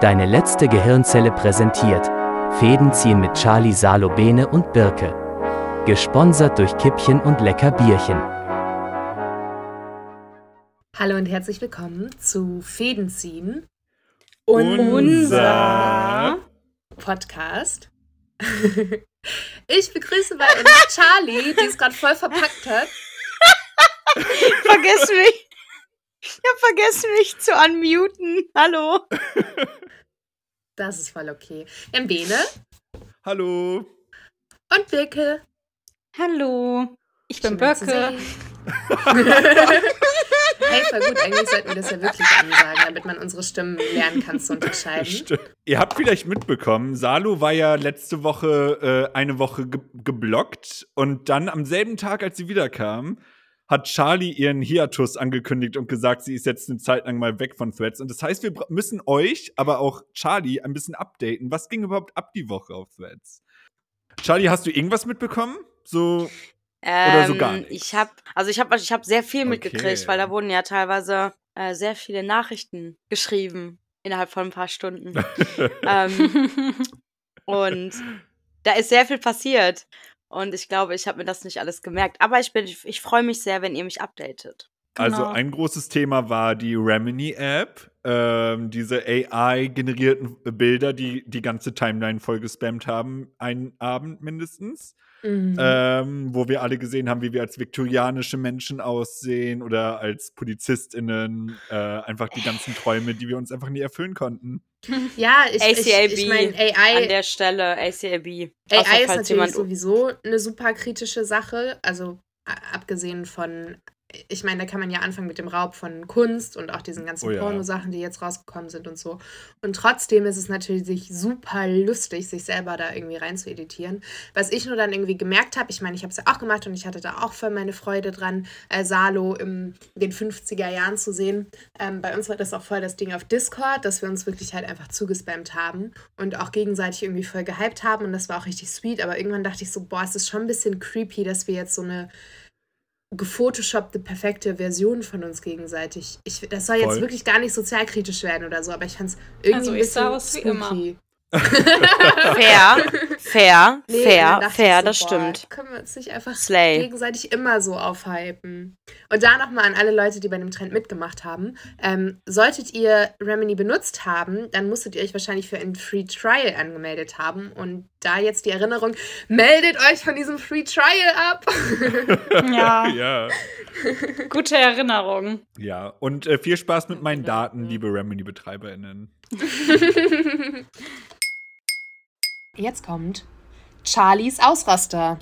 Deine letzte Gehirnzelle präsentiert. Fäden ziehen mit Charlie Salo Bene und Birke. Gesponsert durch Kippchen und Lecker Bierchen. Hallo und herzlich willkommen zu Fädenziehen. Unser Podcast. Ich begrüße bei uns Charlie, die es gerade voll verpackt hat. Vergiss mich. Ich hab vergessen, mich zu unmuten. Hallo. Das ist voll okay. Wir haben Bene Hallo. und Birke. Hallo. Ich bin Schön, Birke. hey, voll gut. Eigentlich sollten wir das ja wirklich ansagen, damit man unsere Stimmen lernen kann zu unterscheiden. St Ihr habt vielleicht mitbekommen, Salo war ja letzte Woche äh, eine Woche ge geblockt und dann am selben Tag, als sie wiederkam, hat Charlie ihren Hiatus angekündigt und gesagt, sie ist jetzt eine Zeit lang mal weg von Threads. Und das heißt, wir müssen euch, aber auch Charlie, ein bisschen updaten. Was ging überhaupt ab die Woche auf Threads? Charlie, hast du irgendwas mitbekommen? So, Oder so gar Ähm, nichts? Ich habe, also ich habe, ich habe sehr viel Okay. mitgekriegt, weil da wurden ja teilweise äh, sehr viele Nachrichten geschrieben innerhalb von ein paar Stunden. ähm, und da ist sehr viel passiert. Und ich glaube, ich habe mir das nicht alles gemerkt. Aber ich bin, ich, ich freue mich sehr, wenn ihr mich updatet. Also Genau. ein großes Thema war die Remini-App, ähm, diese AI-generierten Bilder, die die ganze Timeline voll gespammt haben, einen Abend mindestens. Mhm. Ähm, wo wir alle gesehen haben, wie wir als viktorianische Menschen aussehen oder als PolizistInnen. Äh, einfach die ganzen Träume, die wir uns einfach nie erfüllen konnten. ja, ich, ich, ACAB ich meine, An AI, der Stelle ACAB. AI Außer ist natürlich sowieso eine super kritische Sache. Also abgesehen von, ich meine, da kann man ja anfangen mit dem Raub von Kunst und auch diesen ganzen Oh ja. Pornosachen, die jetzt rausgekommen sind und so. Und trotzdem ist es natürlich super lustig, sich selber da irgendwie rein zu editieren. Was ich nur dann irgendwie gemerkt habe, ich meine, ich habe es ja auch gemacht und ich hatte da auch voll meine Freude dran, äh, Salo in den 50er Jahren zu sehen. Ähm, bei uns war das auch voll das Ding auf Discord, dass wir uns wirklich halt einfach zugespammt haben und auch gegenseitig irgendwie voll gehypt haben und das war auch richtig sweet, aber irgendwann dachte ich so, boah, es ist schon ein bisschen creepy, dass wir jetzt so eine gefotoshoppte, perfekte Version von uns gegenseitig. Ich, das soll jetzt Voll. wirklich gar nicht sozialkritisch werden oder so, aber ich fand es irgendwie Also, ein bisschen aus wie immer. spooky. Fair, fair, Nee, fair, fair, so, das boah, stimmt. Können wir uns nicht einfach Slay. gegenseitig immer so aufhypen? Und da nochmal an alle Leute, die bei dem Trend mitgemacht haben. Ähm, solltet ihr Remini benutzt haben, dann musstet ihr euch wahrscheinlich für ein Free Trial angemeldet haben. Und da jetzt die Erinnerung, meldet euch von diesem Free Trial ab. Ja, ja. gute Erinnerung. Ja. Und äh, viel Spaß mit meinen Daten, liebe Remini-BetreiberInnen. Jetzt kommt Charlies Ausraster.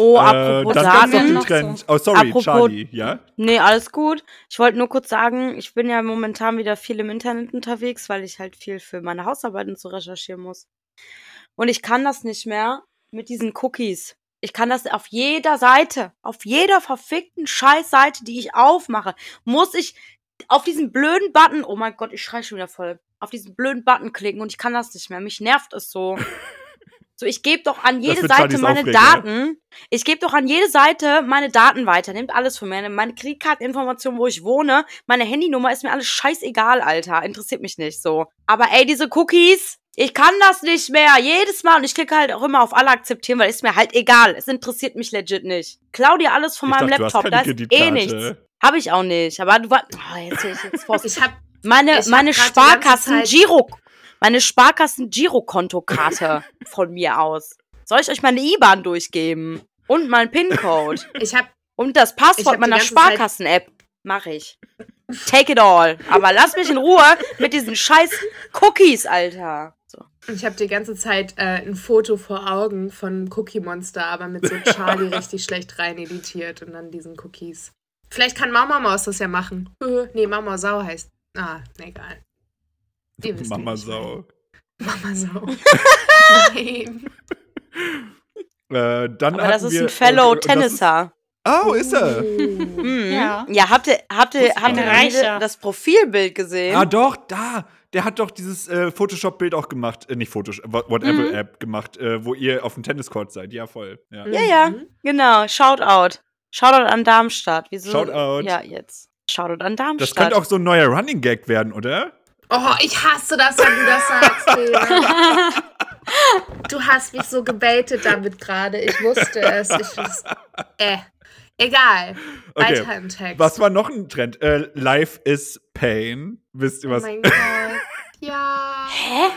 Oh, Äh, apropos das gab's doch Daten. noch Trend. Oh, sorry, Apropos- Charlie, ja? Nee, alles gut. Ich wollte nur kurz sagen, ich bin ja momentan wieder viel im Internet unterwegs, weil ich halt viel für meine Hausarbeiten zu recherchieren muss. Und ich kann das nicht mehr mit diesen Cookies. Ich kann das auf jeder Seite, auf jeder verfickten Scheißseite, die ich aufmache, muss ich auf diesen blöden Button, oh mein Gott, ich schrei schon wieder voll, auf diesen blöden Button klicken und ich kann das nicht mehr. Mich nervt es so. So, ich gebe doch an jede Seite meine Aufreger. Daten. Ich gebe doch an jede Seite meine Daten weiter. Nehmt alles von mir. Meine Kreditkarteninformation, wo ich wohne, meine Handynummer ist mir alles scheißegal, Alter. Interessiert mich nicht so. Aber ey, diese Cookies, ich kann das nicht mehr. Jedes Mal. Und ich klicke halt auch immer auf alle akzeptieren, weil ist mir halt egal. Es interessiert mich legit nicht. Klau dir alles von Ich meinem dachte, du hast Laptop. keine Da ist eh nichts. Habe ich auch nicht. Aber du war. Oh, jetzt, jetzt, jetzt. Ich habe Meine, Ich hab meine die ganze Sparkassen Giro, meine Sparkassen Girokontokarte von mir aus. Soll ich euch meine IBAN durchgeben? Und mein PIN-Code? ich hab, Und das Passwort meiner Sparkassen-App? Mach ich. Take it all. Aber lass mich in Ruhe mit diesen scheiß Cookies, Alter. So. ich hab die ganze Zeit äh, ein Foto vor Augen von Cookie Monster, aber mit so Charlie richtig schlecht rein editiert und dann diesen Cookies. Vielleicht kann Mama Maus das ja machen. Nee, Mama Sau heißt. Ah, egal. Ihr wisst, Mama Sau. Mama Sau. Nein. Äh, dann Aber das ist wir- ein Fellow das ist- Tennisser. Oh, ist er? Mhm. Ja. Ja, habt ihr, habt ihr, habt ich ihr diese- das Profilbild gesehen? Ah, doch, da. Der hat doch dieses äh, Photoshop-Bild auch gemacht, äh, nicht Photoshop, wha- whatever Mhm. App gemacht, äh, wo ihr auf dem Tenniscourt seid. Ja, voll. Ja. Ja, ja, Mhm. genau. Shoutout. Shoutout an Darmstadt. Wieso? Shoutout. Ja, jetzt. Shoutout an Das Darmstadt. könnte auch so ein neuer Running Gag werden, oder? Oh, ich hasse das, wenn du das sagst, Lena. Du hast mich so gebaitet damit gerade. Ich wusste es. Ich wusste, äh. Egal. Okay. Weiter im Text. Was war noch ein Trend? Äh, Life is Pain. Wisst ihr oh was? mein Gott. Ja. Hä?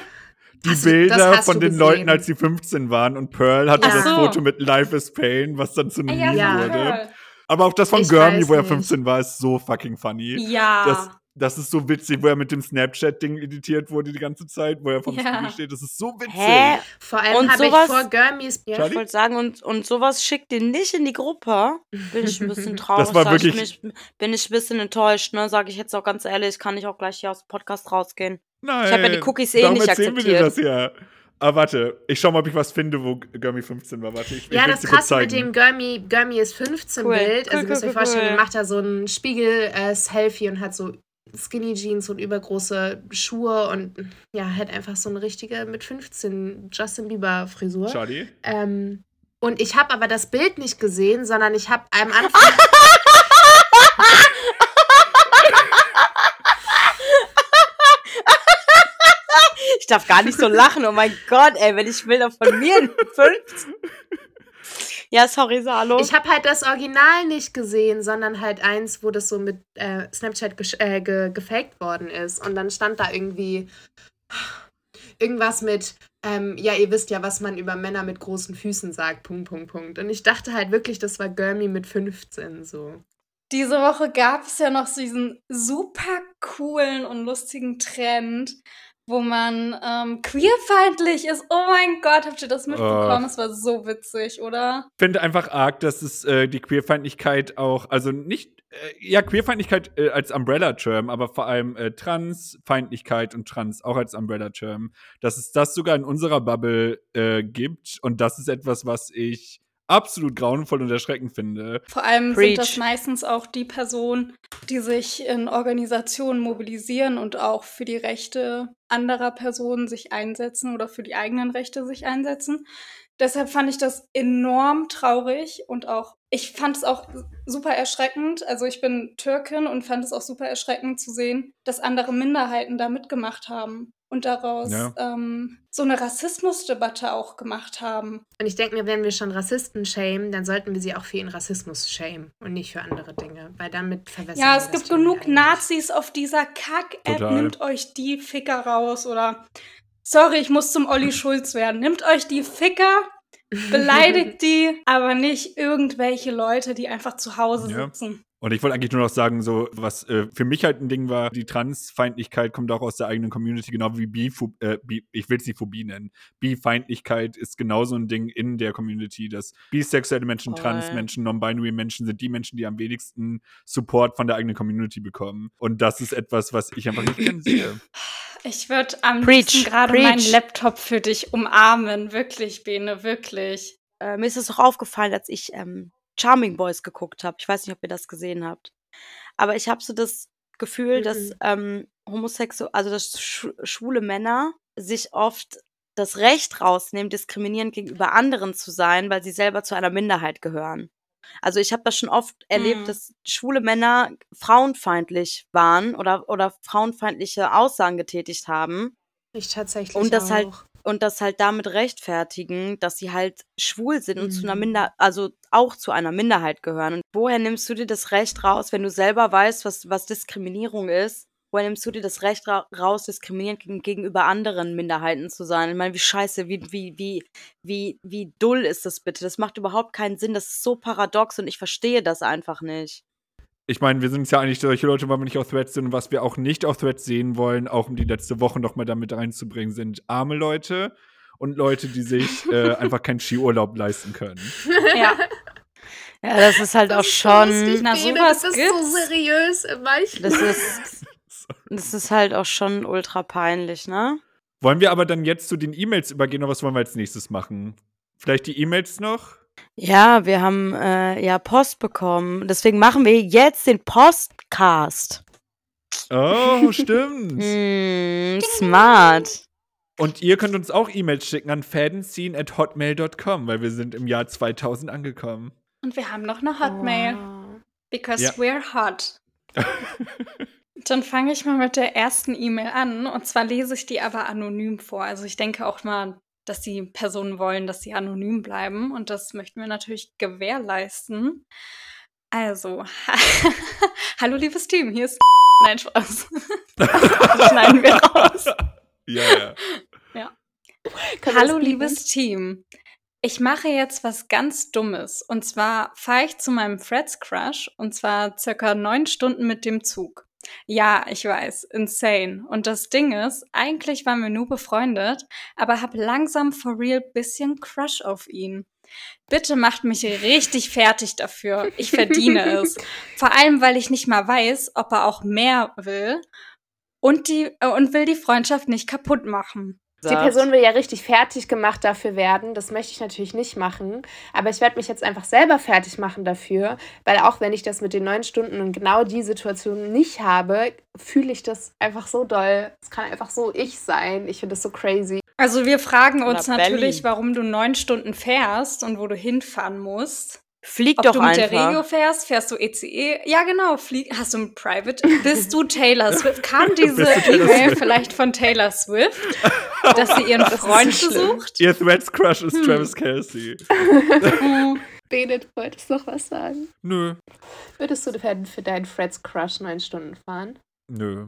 die Hast du- Bilder hast von du den gesehen. Leuten, als sie 15 waren und Pearl hatte Ja. das so. Foto mit Life is Pain, was dann zu einem Ja, Meme Ja. wurde. Pearl. Aber auch das von Gurmy, wo er nicht. 15 war, ist so fucking funny. Ja. Das, das ist so witzig, wo er mit dem Snapchat-Ding editiert wurde die ganze Zeit, wo er vom Ja. Spiegel steht. Das ist so witzig. Hä? Vor allem Und habe ich sowas- vor Gurmys. Ja? Ich wollte sagen, und, und sowas schickt ihr nicht in die Gruppe. Bin ich ein bisschen traurig. Das war sag ich wirklich- mich, bin ich ein bisschen enttäuscht, ne? Sage ich jetzt auch ganz ehrlich, kann ich auch gleich hier aus dem Podcast rausgehen. Nein. Ich hab ja die Cookies eh darum nicht erzählen wir dir das akzeptiert. ja. Aber warte, ich schau mal, ob ich was finde, wo Gurmy 15 war. Warte, ich, ich Ja, will's das krasse mit dem Gurmy, Gurmy ist 15 Cool. Bild. Cool, Also, ihr müsst cool, euch cool, vorstellen, cool. er macht da so ein Spiegel-Selfie und hat so Skinny Jeans und übergroße Schuhe und ja, hat einfach so eine richtige mit 15 Justin Bieber Frisur. Charlie? Ähm, und ich habe aber das Bild nicht gesehen, sondern ich habe am Anfang. Ich darf gar nicht so lachen. Oh mein Gott, ey, wenn ich Bilder von mir in 15. Ja, sorry, Salo. Ich habe halt das Original nicht gesehen, sondern halt eins, wo das so mit äh, Snapchat äh, ge gefaked worden ist. Und dann stand da irgendwie irgendwas mit, ähm, ja, ihr wisst ja, was man über Männer mit großen Füßen sagt, Punkt, Punkt, Punkt. Und ich dachte halt wirklich, das war Gurmy mit 15 so. Diese Woche gab es ja noch so diesen super coolen und lustigen Trend, wo man ähm, queerfeindlich ist. Oh mein Gott, habt ihr das mitbekommen? Oh. Es war so witzig, oder? finde einfach arg, dass es äh, die Queerfeindlichkeit auch, also nicht, äh, ja, Queerfeindlichkeit äh, als Umbrella-Term, aber vor allem äh, Transfeindlichkeit und Trans auch als Umbrella-Term, dass es das sogar in unserer Bubble äh, gibt und das ist etwas, was ich absolut grauenvoll und erschreckend finde. Vor allem Preach. sind das meistens auch die Personen, die sich in Organisationen mobilisieren und auch für die Rechte anderer Personen sich einsetzen oder für die eigenen Rechte sich einsetzen. Deshalb fand ich das enorm traurig und auch, ich fand es auch super erschreckend. Also ich bin Türkin und fand es auch super erschreckend zu sehen, dass andere Minderheiten da mitgemacht haben und daraus Ja. ähm, so eine Rassismusdebatte auch gemacht haben. Und ich denke mir, wenn wir schon Rassisten shamen, dann sollten wir sie auch für ihren Rassismus shamen und nicht für andere Dinge, weil damit verwässern Ja, wir es gibt genug. Nazis auf dieser Kack-App. Nimmt euch die Ficker raus oder sorry, ich muss zum Olli Schulz werden. Nimmt euch die Ficker, beleidigt die, aber nicht irgendwelche Leute, die einfach zu Hause Ja. sitzen. Und ich wollte eigentlich nur noch sagen, so was äh, für mich halt ein Ding war, die Transfeindlichkeit kommt auch aus der eigenen Community, genau wie Bipho äh, Bi ich will es nicht Phobie nennen. Bifeindlichkeit ist genauso ein Ding in der Community, dass bisexuelle Menschen, Voll. Transmenschen, Non-Binary Menschen sind die Menschen, die am wenigsten Support von der eigenen Community bekommen. Und das ist etwas, was ich einfach nicht gern sehe. Ich würde am Preach, liebsten gerade meinen Laptop für dich umarmen. Wirklich, Bene, wirklich. äh, mir ist es auch aufgefallen, als ich ähm, Charming Boys geguckt habe. Ich weiß nicht, ob ihr das gesehen habt. Aber ich habe so das Gefühl, dass Mhm. ähm, homosexuelle, also dass sch schwule Männer sich oft das Recht rausnehmen, diskriminierend gegenüber anderen zu sein, weil sie selber zu einer Minderheit gehören. Also ich habe das schon oft erlebt, Mhm. dass schwule Männer frauenfeindlich waren oder, oder frauenfeindliche Aussagen getätigt haben Ich tatsächlich Und das auch. halt und das halt damit rechtfertigen, dass sie halt schwul sind und zu einer Mhm. Minder, also auch zu einer Minderheit gehören. Und woher nimmst du dir das Recht raus, wenn du selber weißt, was, was Diskriminierung ist? Woher nimmst du dir das Recht ra raus, diskriminierend gegen, gegenüber anderen Minderheiten zu sein? Ich meine, wie scheiße, wie, wie, wie, wie, wie dull ist das bitte? Das macht überhaupt keinen Sinn. Das ist so paradox und ich verstehe das einfach nicht. Ich meine, wir sind ja eigentlich solche Leute, weil wir nicht auf Threads sind. Und was wir auch nicht auf Threads sehen wollen, auch um die letzte Woche noch mal damit reinzubringen, sind arme Leute und Leute, die sich äh, einfach keinen Skiurlaub leisten können. Ja. Ja, das ist halt auch Das ist so schon. lustig, Na, Bene, sowas du bist gibt's. so seriös im Manchen. Das ist, das ist halt auch schon ultra peinlich, ne? Wollen wir aber dann jetzt zu den E-Mails übergehen oder was wollen wir als nächstes machen? Vielleicht die E-Mails noch? Ja, wir haben äh, ja Post bekommen. Deswegen machen wir jetzt den Postcast. Oh, stimmt. Hm, smart. Und ihr könnt uns auch E-Mails schicken an fadenziehen.hotmail.com, weil wir sind im Jahr 2000 angekommen. Und wir haben noch eine Hotmail. Wow. Because Ja. we're hot. Dann fange ich mal mit der ersten E-Mail an. Und zwar lese ich die aber anonym vor. Also ich denke auch mal, dass die Personen wollen, dass sie anonym bleiben. Und das möchten wir natürlich gewährleisten. Also, hallo liebes Team, hier ist Nein, Spaß. Das schneiden wir raus. Ja, ja. Wir Hallo liebes Team. Ich mache jetzt was ganz Dummes. Und zwar fahre ich zu meinem Freds Crush und zwar circa neun Stunden mit dem Zug. Ja, ich weiß, insane. Und das Ding ist, eigentlich waren wir nur befreundet, aber hab langsam for real bisschen Crush auf ihn. Bitte macht mich richtig fertig dafür. Ich verdiene es. Vor allem, weil ich nicht mal weiß, ob er auch mehr will und die äh, und will die Freundschaft nicht kaputt machen. Die Person will ja richtig fertig gemacht dafür werden. Das möchte ich natürlich nicht machen. Aber ich werde mich jetzt einfach selber fertig machen dafür. Weil auch wenn ich das mit den neun Stunden und genau die Situation nicht habe, fühle ich das einfach so doll. Es kann einfach so ich sein. Ich finde das so crazy. Also wir fragen uns Na, natürlich, warum du neun Stunden fährst und wo du hinfahren musst. Flieg Ob doch du mit der Regio einfach. fährst, fährst du ECE? Ja, genau. Flieg hast du ein Private? Bist du Taylor Swift? Kam diese E-Mail vielleicht von Taylor Swift, dass sie ihren Freund besucht? Ihr Threads Crush ist Hm. Travis Kelsey. Benet, wolltest du noch was sagen? Nö. Würdest du für, für deinen Freds Crush neun Stunden fahren? Nö.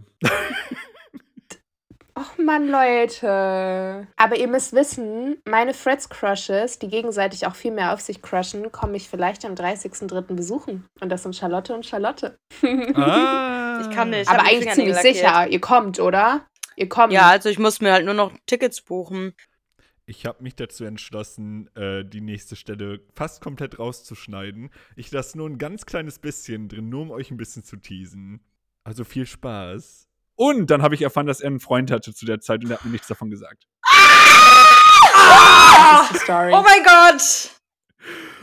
Och Mann, Leute. Aber ihr müsst wissen, meine Freds Crushes, die gegenseitig auch viel mehr auf sich crushen, komme ich vielleicht am 30.03. besuchen. Und das sind Charlotte und Charlotte. Ah. Ich kann nicht. Ich Aber eigentlich ziemlich lackiert. sicher. Ihr kommt, oder? Ihr kommt. Ja, also ich muss mir halt nur noch Tickets buchen. Ich habe mich dazu entschlossen, äh, die nächste Stelle fast komplett rauszuschneiden. Ich lasse nur ein ganz kleines bisschen drin, nur um euch ein bisschen zu teasen. Also viel Spaß. Und dann habe ich erfahren, dass er einen Freund hatte zu der Zeit und er hat mir nichts davon gesagt. Ist Story. Oh mein Gott!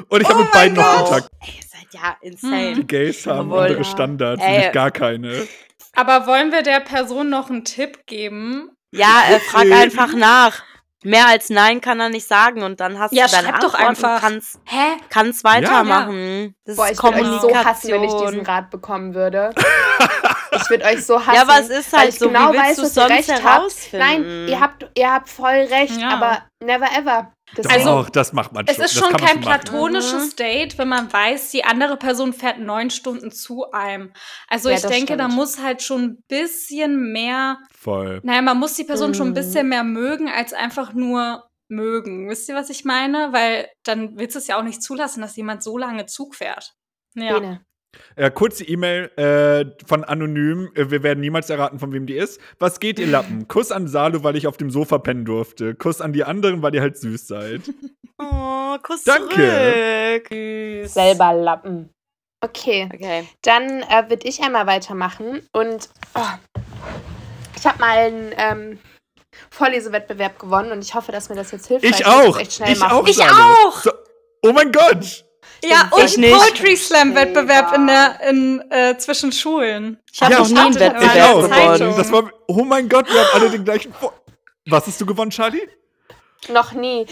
Und ich habe Oh mit beiden mein noch Gott. Kontakt. Ey, ihr seid ja insane. Die Gays haben Jawohl. andere Ja. Standards, Ey. nämlich gar keine. Aber wollen wir der Person noch einen Tipp geben? Ja, äh, frag einfach nach. Mehr als Nein kann er nicht sagen und dann hast Ja, du deine schreib doch Antwort einfach. und kannst, Hä? kannst weitermachen. Das Boah, ist ich würde euch so Kommunikation. hassen, wenn ich diesen Rat bekommen würde. Ich würde euch so hassen. ja, aber es ist weil halt ich so, genau wie willst weiß, du dass ihr sonst recht habt. herausfinden? Nein, ihr habt, ihr habt voll recht, Ja. aber never ever. Das Also, das macht man Es schon. ist das schon kein schon platonisches Mhm. Date, wenn man weiß, die andere Person fährt neun Stunden zu einem. Also Ja, ich denke, da stimmt. muss halt schon ein bisschen mehr, Voll. naja, man muss die Person schon ein Mhm. bisschen mehr mögen, als einfach nur mögen. Wisst ihr, was ich meine? Weil dann willst du es ja auch nicht zulassen, dass jemand so lange Zug fährt. Ja. Bene. Äh, kurze E-Mail äh, von Anonym. Äh, wir werden niemals erraten, von wem die ist. Was geht, ihr Lappen? Kuss an Salu, weil ich auf dem Sofa pennen durfte. Kuss an die anderen, weil ihr halt süß seid. Oh, Kuss Danke. zurück. Selber Lappen. Okay, Okay. dann äh, würde ich einmal weitermachen. Und oh, ich habe mal einen ähm, Vorlesewettbewerb gewonnen und ich hoffe, dass mir das jetzt hilft. weil Ich auch. das Echt schnell Ich machen. auch. Ich auch! So, oh mein Gott. Ja, Ich und nicht. Poetry Slam Wettbewerb in der in äh, zwischen Schulen. Ich habe Ja, noch nie einen Wettbewerb gewonnen. Das war, oh mein Gott, wir haben alle den gleichen. Vor Was hast du gewonnen, Charlie? Noch nie.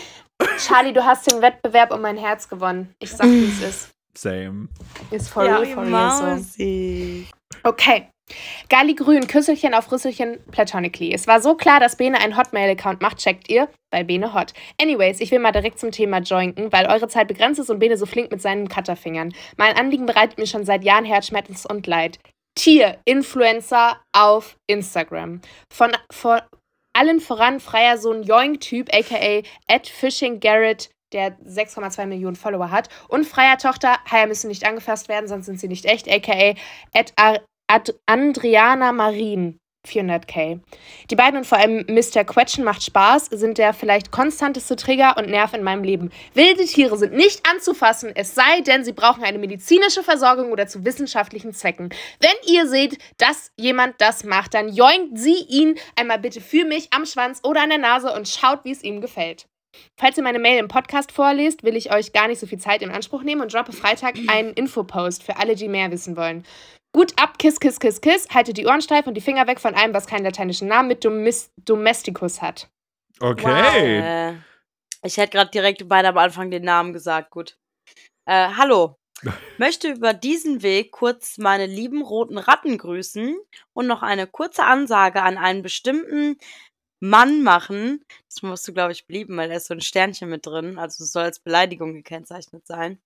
Charlie, du hast den Wettbewerb um mein Herz gewonnen. Ich sag, wie es ist. Same. Ist for Ja, real, for real so. Okay. Gali Grün, Küsselchen auf Rüsselchen, Platonically. Es war so klar, dass Bene einen Hotmail-Account macht, checkt ihr? Bei Bene Hot. Anyways, ich will mal direkt zum Thema joinken, weil eure Zeit begrenzt ist und Bene so flink mit seinen Cutterfingern. Mein Anliegen bereitet mir schon seit Jahren Herzschmerz und Leid. Tier-Influencer auf Instagram. Von, von allen voran freier Sohn Joink-Typ, aka Ed Fishing Garrett, der 6,2 Millionen Follower hat. Und freier Tochter, Haie müssen nicht angefasst werden, sonst sind sie nicht echt, aka Ar Ad Andriana Marin. 400k. Die beiden und vor allem Mr. Quetschen macht Spaß, sind der vielleicht konstanteste Trigger und Nerv in meinem Leben. Wilde Tiere sind nicht anzufassen, es sei denn, sie brauchen eine medizinische Versorgung oder zu wissenschaftlichen Zwecken. Wenn ihr seht, dass jemand das macht, dann joinkt sie ihn einmal bitte für mich am Schwanz oder an der Nase und schaut, wie es ihm gefällt. Falls ihr meine Mail im Podcast vorlest, will ich euch gar nicht so viel Zeit in Anspruch nehmen und droppe Freitag einen Infopost für alle, die mehr wissen wollen. Gut ab, Kiss, Kiss, Kiss, Kiss. Haltet die Ohren steif und die Finger weg von allem, was keinen lateinischen Namen mit Domis Domesticus hat. Okay. Äh, ich hätte gerade direkt beide am Anfang den Namen gesagt. Gut. Äh, hallo. möchte über diesen Weg kurz meine lieben roten Ratten grüßen und noch eine kurze Ansage an einen bestimmten Mann machen. Das musst du, glaube ich, blieben, weil da ist so ein Sternchen mit drin. Also es soll als Beleidigung gekennzeichnet sein.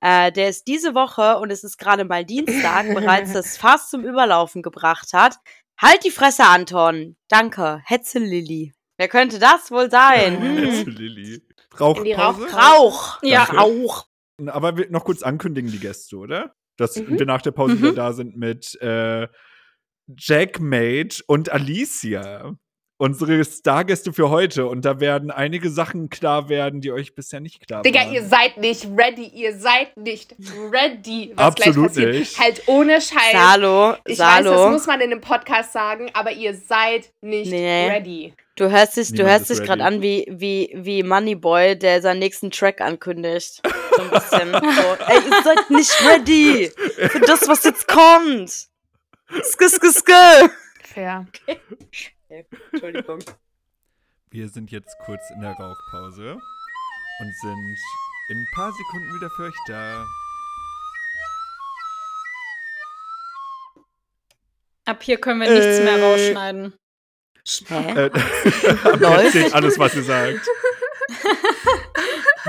Äh, der ist diese Woche, und es ist gerade mal Dienstag, bereits das Fass zum Überlaufen gebracht hat. Halt die Fresse, Anton. Danke. Hetze Lilly. Wer könnte das wohl sein? Hm. Jetzt, Lilly. Rauchpause? Rauch- Rauch. Ja. Rauch. Aber wir noch kurz ankündigen die Gäste, oder? Dass Mhm. wir nach der Pause Mhm. wieder da sind mit äh, Jack Mage und Alicia. Unsere Stargäste für heute. Und da werden einige Sachen klar werden, die euch bisher nicht klar Digga, waren. ihr seid nicht ready. Ihr seid nicht ready, was Absolut gleich passiert. nicht. Halt ohne Scheiß. Salo, ich weiß, das Salo. muss man in einem Podcast sagen, aber ihr seid nicht Nee. ready. Du hörst dich, du hörst dich gerade an wie, wie, wie Moneyboy, der seinen nächsten Track ankündigt. So ein bisschen. so. Ey, ihr seid nicht ready für das, was jetzt kommt. Sk, sk, sk. Fair. Entschuldigung. Wir sind jetzt kurz in der Rauchpause und sind in ein paar Sekunden wieder für euch da. Ab hier können wir nichts mehr Äh. rausschneiden. Hä? Äh, erzählt alles, was ihr sagt.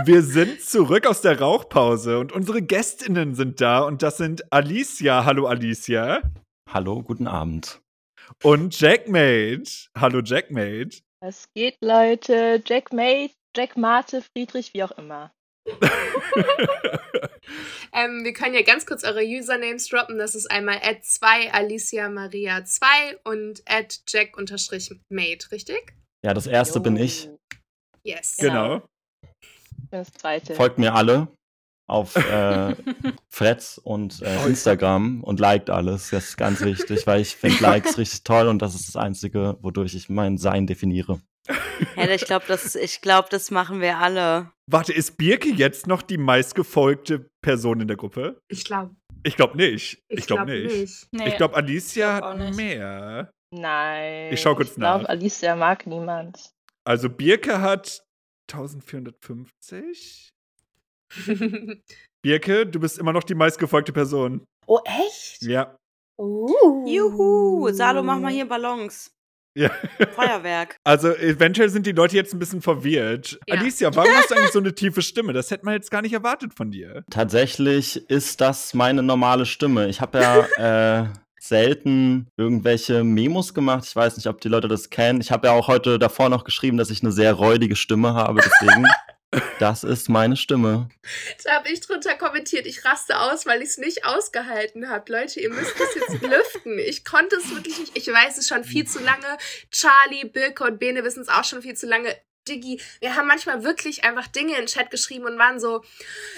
Wir sind zurück aus der Rauchpause und unsere Gästinnen sind da und das sind Alicia, hallo Alicia, Hallo, guten Abend. Und Jackmate, hallo Jackmate. Was geht, Leute? Jack May, Jack Mate, Friedrich, wie auch immer. Ähm, wir können ja ganz kurz eure Usernames droppen. Das ist einmal at 2 Alicia Maria 2 und at Jack-Mate, richtig? Ja, das erste bin ich. Yes. Genau. Bin das zweite. Folgt mir alle auf äh, Freds und äh, Instagram und liked alles. Das ist ganz wichtig, weil ich finde Likes richtig toll und das ist das Einzige, wodurch ich mein Sein definiere. Ja, ich glaube, das, ich glaub, das machen wir alle. Warte, ist Birke jetzt noch die meistgefolgte Person in der Gruppe? Ich glaube Ich glaube nicht. Ich, ich glaube glaub nicht. nicht. Nee. Ich glaube, Alicia glaub auch hat mehr. Nein. Ich schau kurz Ich glaube, nach. Alicia mag niemand. Also Birke hat 1450. Birke, du bist immer noch die meistgefolgte Person. oh, echt? Ja. Uh. Juhu, Salo, mach mal hier Ballons. Ja. Feuerwerk. Also eventuell sind die Leute jetzt ein bisschen verwirrt. Ja. Alicia, warum hast du eigentlich so eine tiefe Stimme? Das hätte man jetzt gar nicht erwartet von dir. Tatsächlich ist das meine normale Stimme. Ich habe ja äh, selten irgendwelche Memos gemacht. Ich weiß nicht, ob die Leute das kennen. Ich habe ja auch heute davor noch geschrieben, dass ich eine sehr räudige Stimme habe. Deswegen, das ist meine Stimme. Da habe ich drunter kommentiert, ich raste aus, weil ich es nicht ausgehalten habe. Leute, ihr müsst es jetzt lüften. Ich konnte es wirklich nicht. Ich weiß es schon viel zu lange. Charlie, Birke und Bene wissen es auch schon viel zu lange. Diggi, wir haben manchmal wirklich einfach Dinge in den Chat geschrieben und waren so,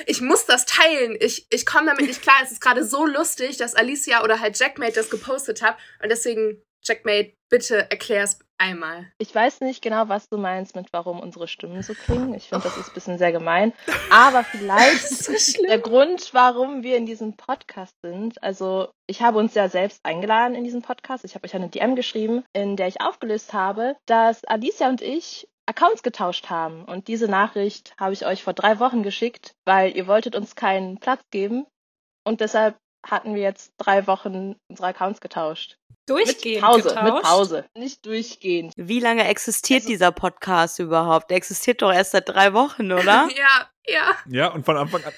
ich muss das teilen. Ich, ich komme damit nicht klar. Es ist gerade so lustig, dass Alicia oder halt Jackmate das gepostet hat. Und deswegen, Jackmate, bitte erklär's einmal. Ich weiß nicht genau, was du meinst mit, warum unsere Stimmen so klingen. Ich finde, das ist ein bisschen sehr gemein. Aber vielleicht so der Grund, warum wir in diesem Podcast sind. Also, ich habe uns ja selbst eingeladen in diesen Podcast. Ich habe euch eine DM geschrieben, in der ich aufgelöst habe, dass Alicia und ich Accounts getauscht haben. Und diese Nachricht habe ich euch vor drei Wochen geschickt, weil ihr wolltet uns keinen Platz geben. Und deshalb hatten wir jetzt drei Wochen unsere Accounts getauscht. Durchgehend mit Pause, getauscht. mit Pause. Nicht durchgehend. Wie lange existiert Also- dieser Podcast überhaupt? Der existiert doch erst seit drei Wochen, oder? Ja, ja. Ja, und von Anfang an.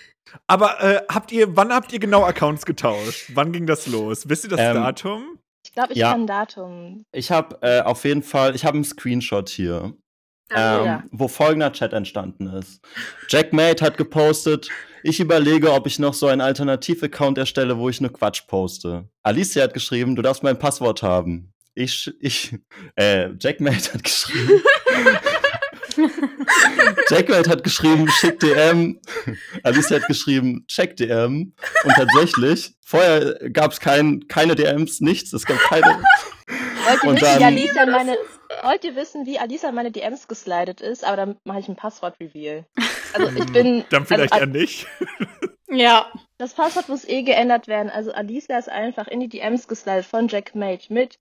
Aber äh, habt ihr, wann habt ihr genau Accounts getauscht? Wann ging das los? Wisst ihr das Ähm, Datum? Ich glaube, ich Ja. kann ein Datum. Ich habe äh, auf jeden Fall, ich habe einen Screenshot hier. Ah, ähm, ja. wo folgender Chat entstanden ist. Jack Mate hat gepostet, ich überlege, ob ich noch so einen Alternativ-Account erstelle, wo ich nur Quatsch poste. Alicia hat geschrieben, du darfst mein Passwort haben. Ich, ich, äh, Jack Mate hat geschrieben. Jack Mate hat geschrieben, schick DM. Alicia hat geschrieben, check DM. Und tatsächlich, vorher gab es kein, keine DMs, nichts. Es gab keine. Wollt ihr Und dann- Alicia meine, wollt ihr wissen, wie Alisa in meine DMs geslidet ist? Aber dann mache ich ein Passwort-Reveal. Also ich bin. Hm, Dann vielleicht also, eher nicht. Ja, Das Passwort muss eh geändert werden. Also Alicia ist einfach in die DMs geslidet von Jack Mage mit.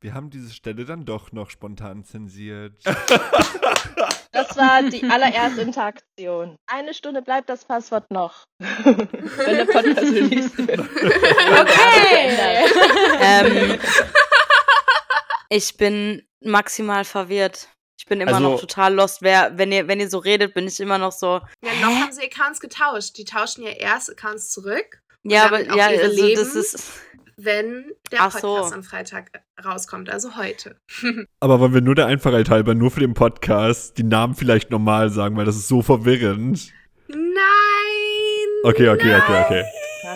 Wir haben diese Stelle dann doch noch spontan zensiert. Das war die allererste Interaktion. Eine Stunde bleibt das Passwort noch. Wenn der Podcast released wird. Okay. Ähm, ich bin maximal verwirrt. Ich bin immer Also- noch total lost. Wer, wenn ihr, wenn ihr so redet, bin ich immer noch so. Ja, noch haben sie Accounts getauscht. Die tauschen ja erst Accounts zurück, Ja, aber ja, ihre also das Leben- ist. wenn der Ach so. Podcast am Freitag rauskommt, also heute. Aber wollen wir nur der Einfachheit halber, nur für den Podcast, die Namen vielleicht normal sagen, weil das ist so verwirrend. Nein! Okay, okay, nein. okay, okay.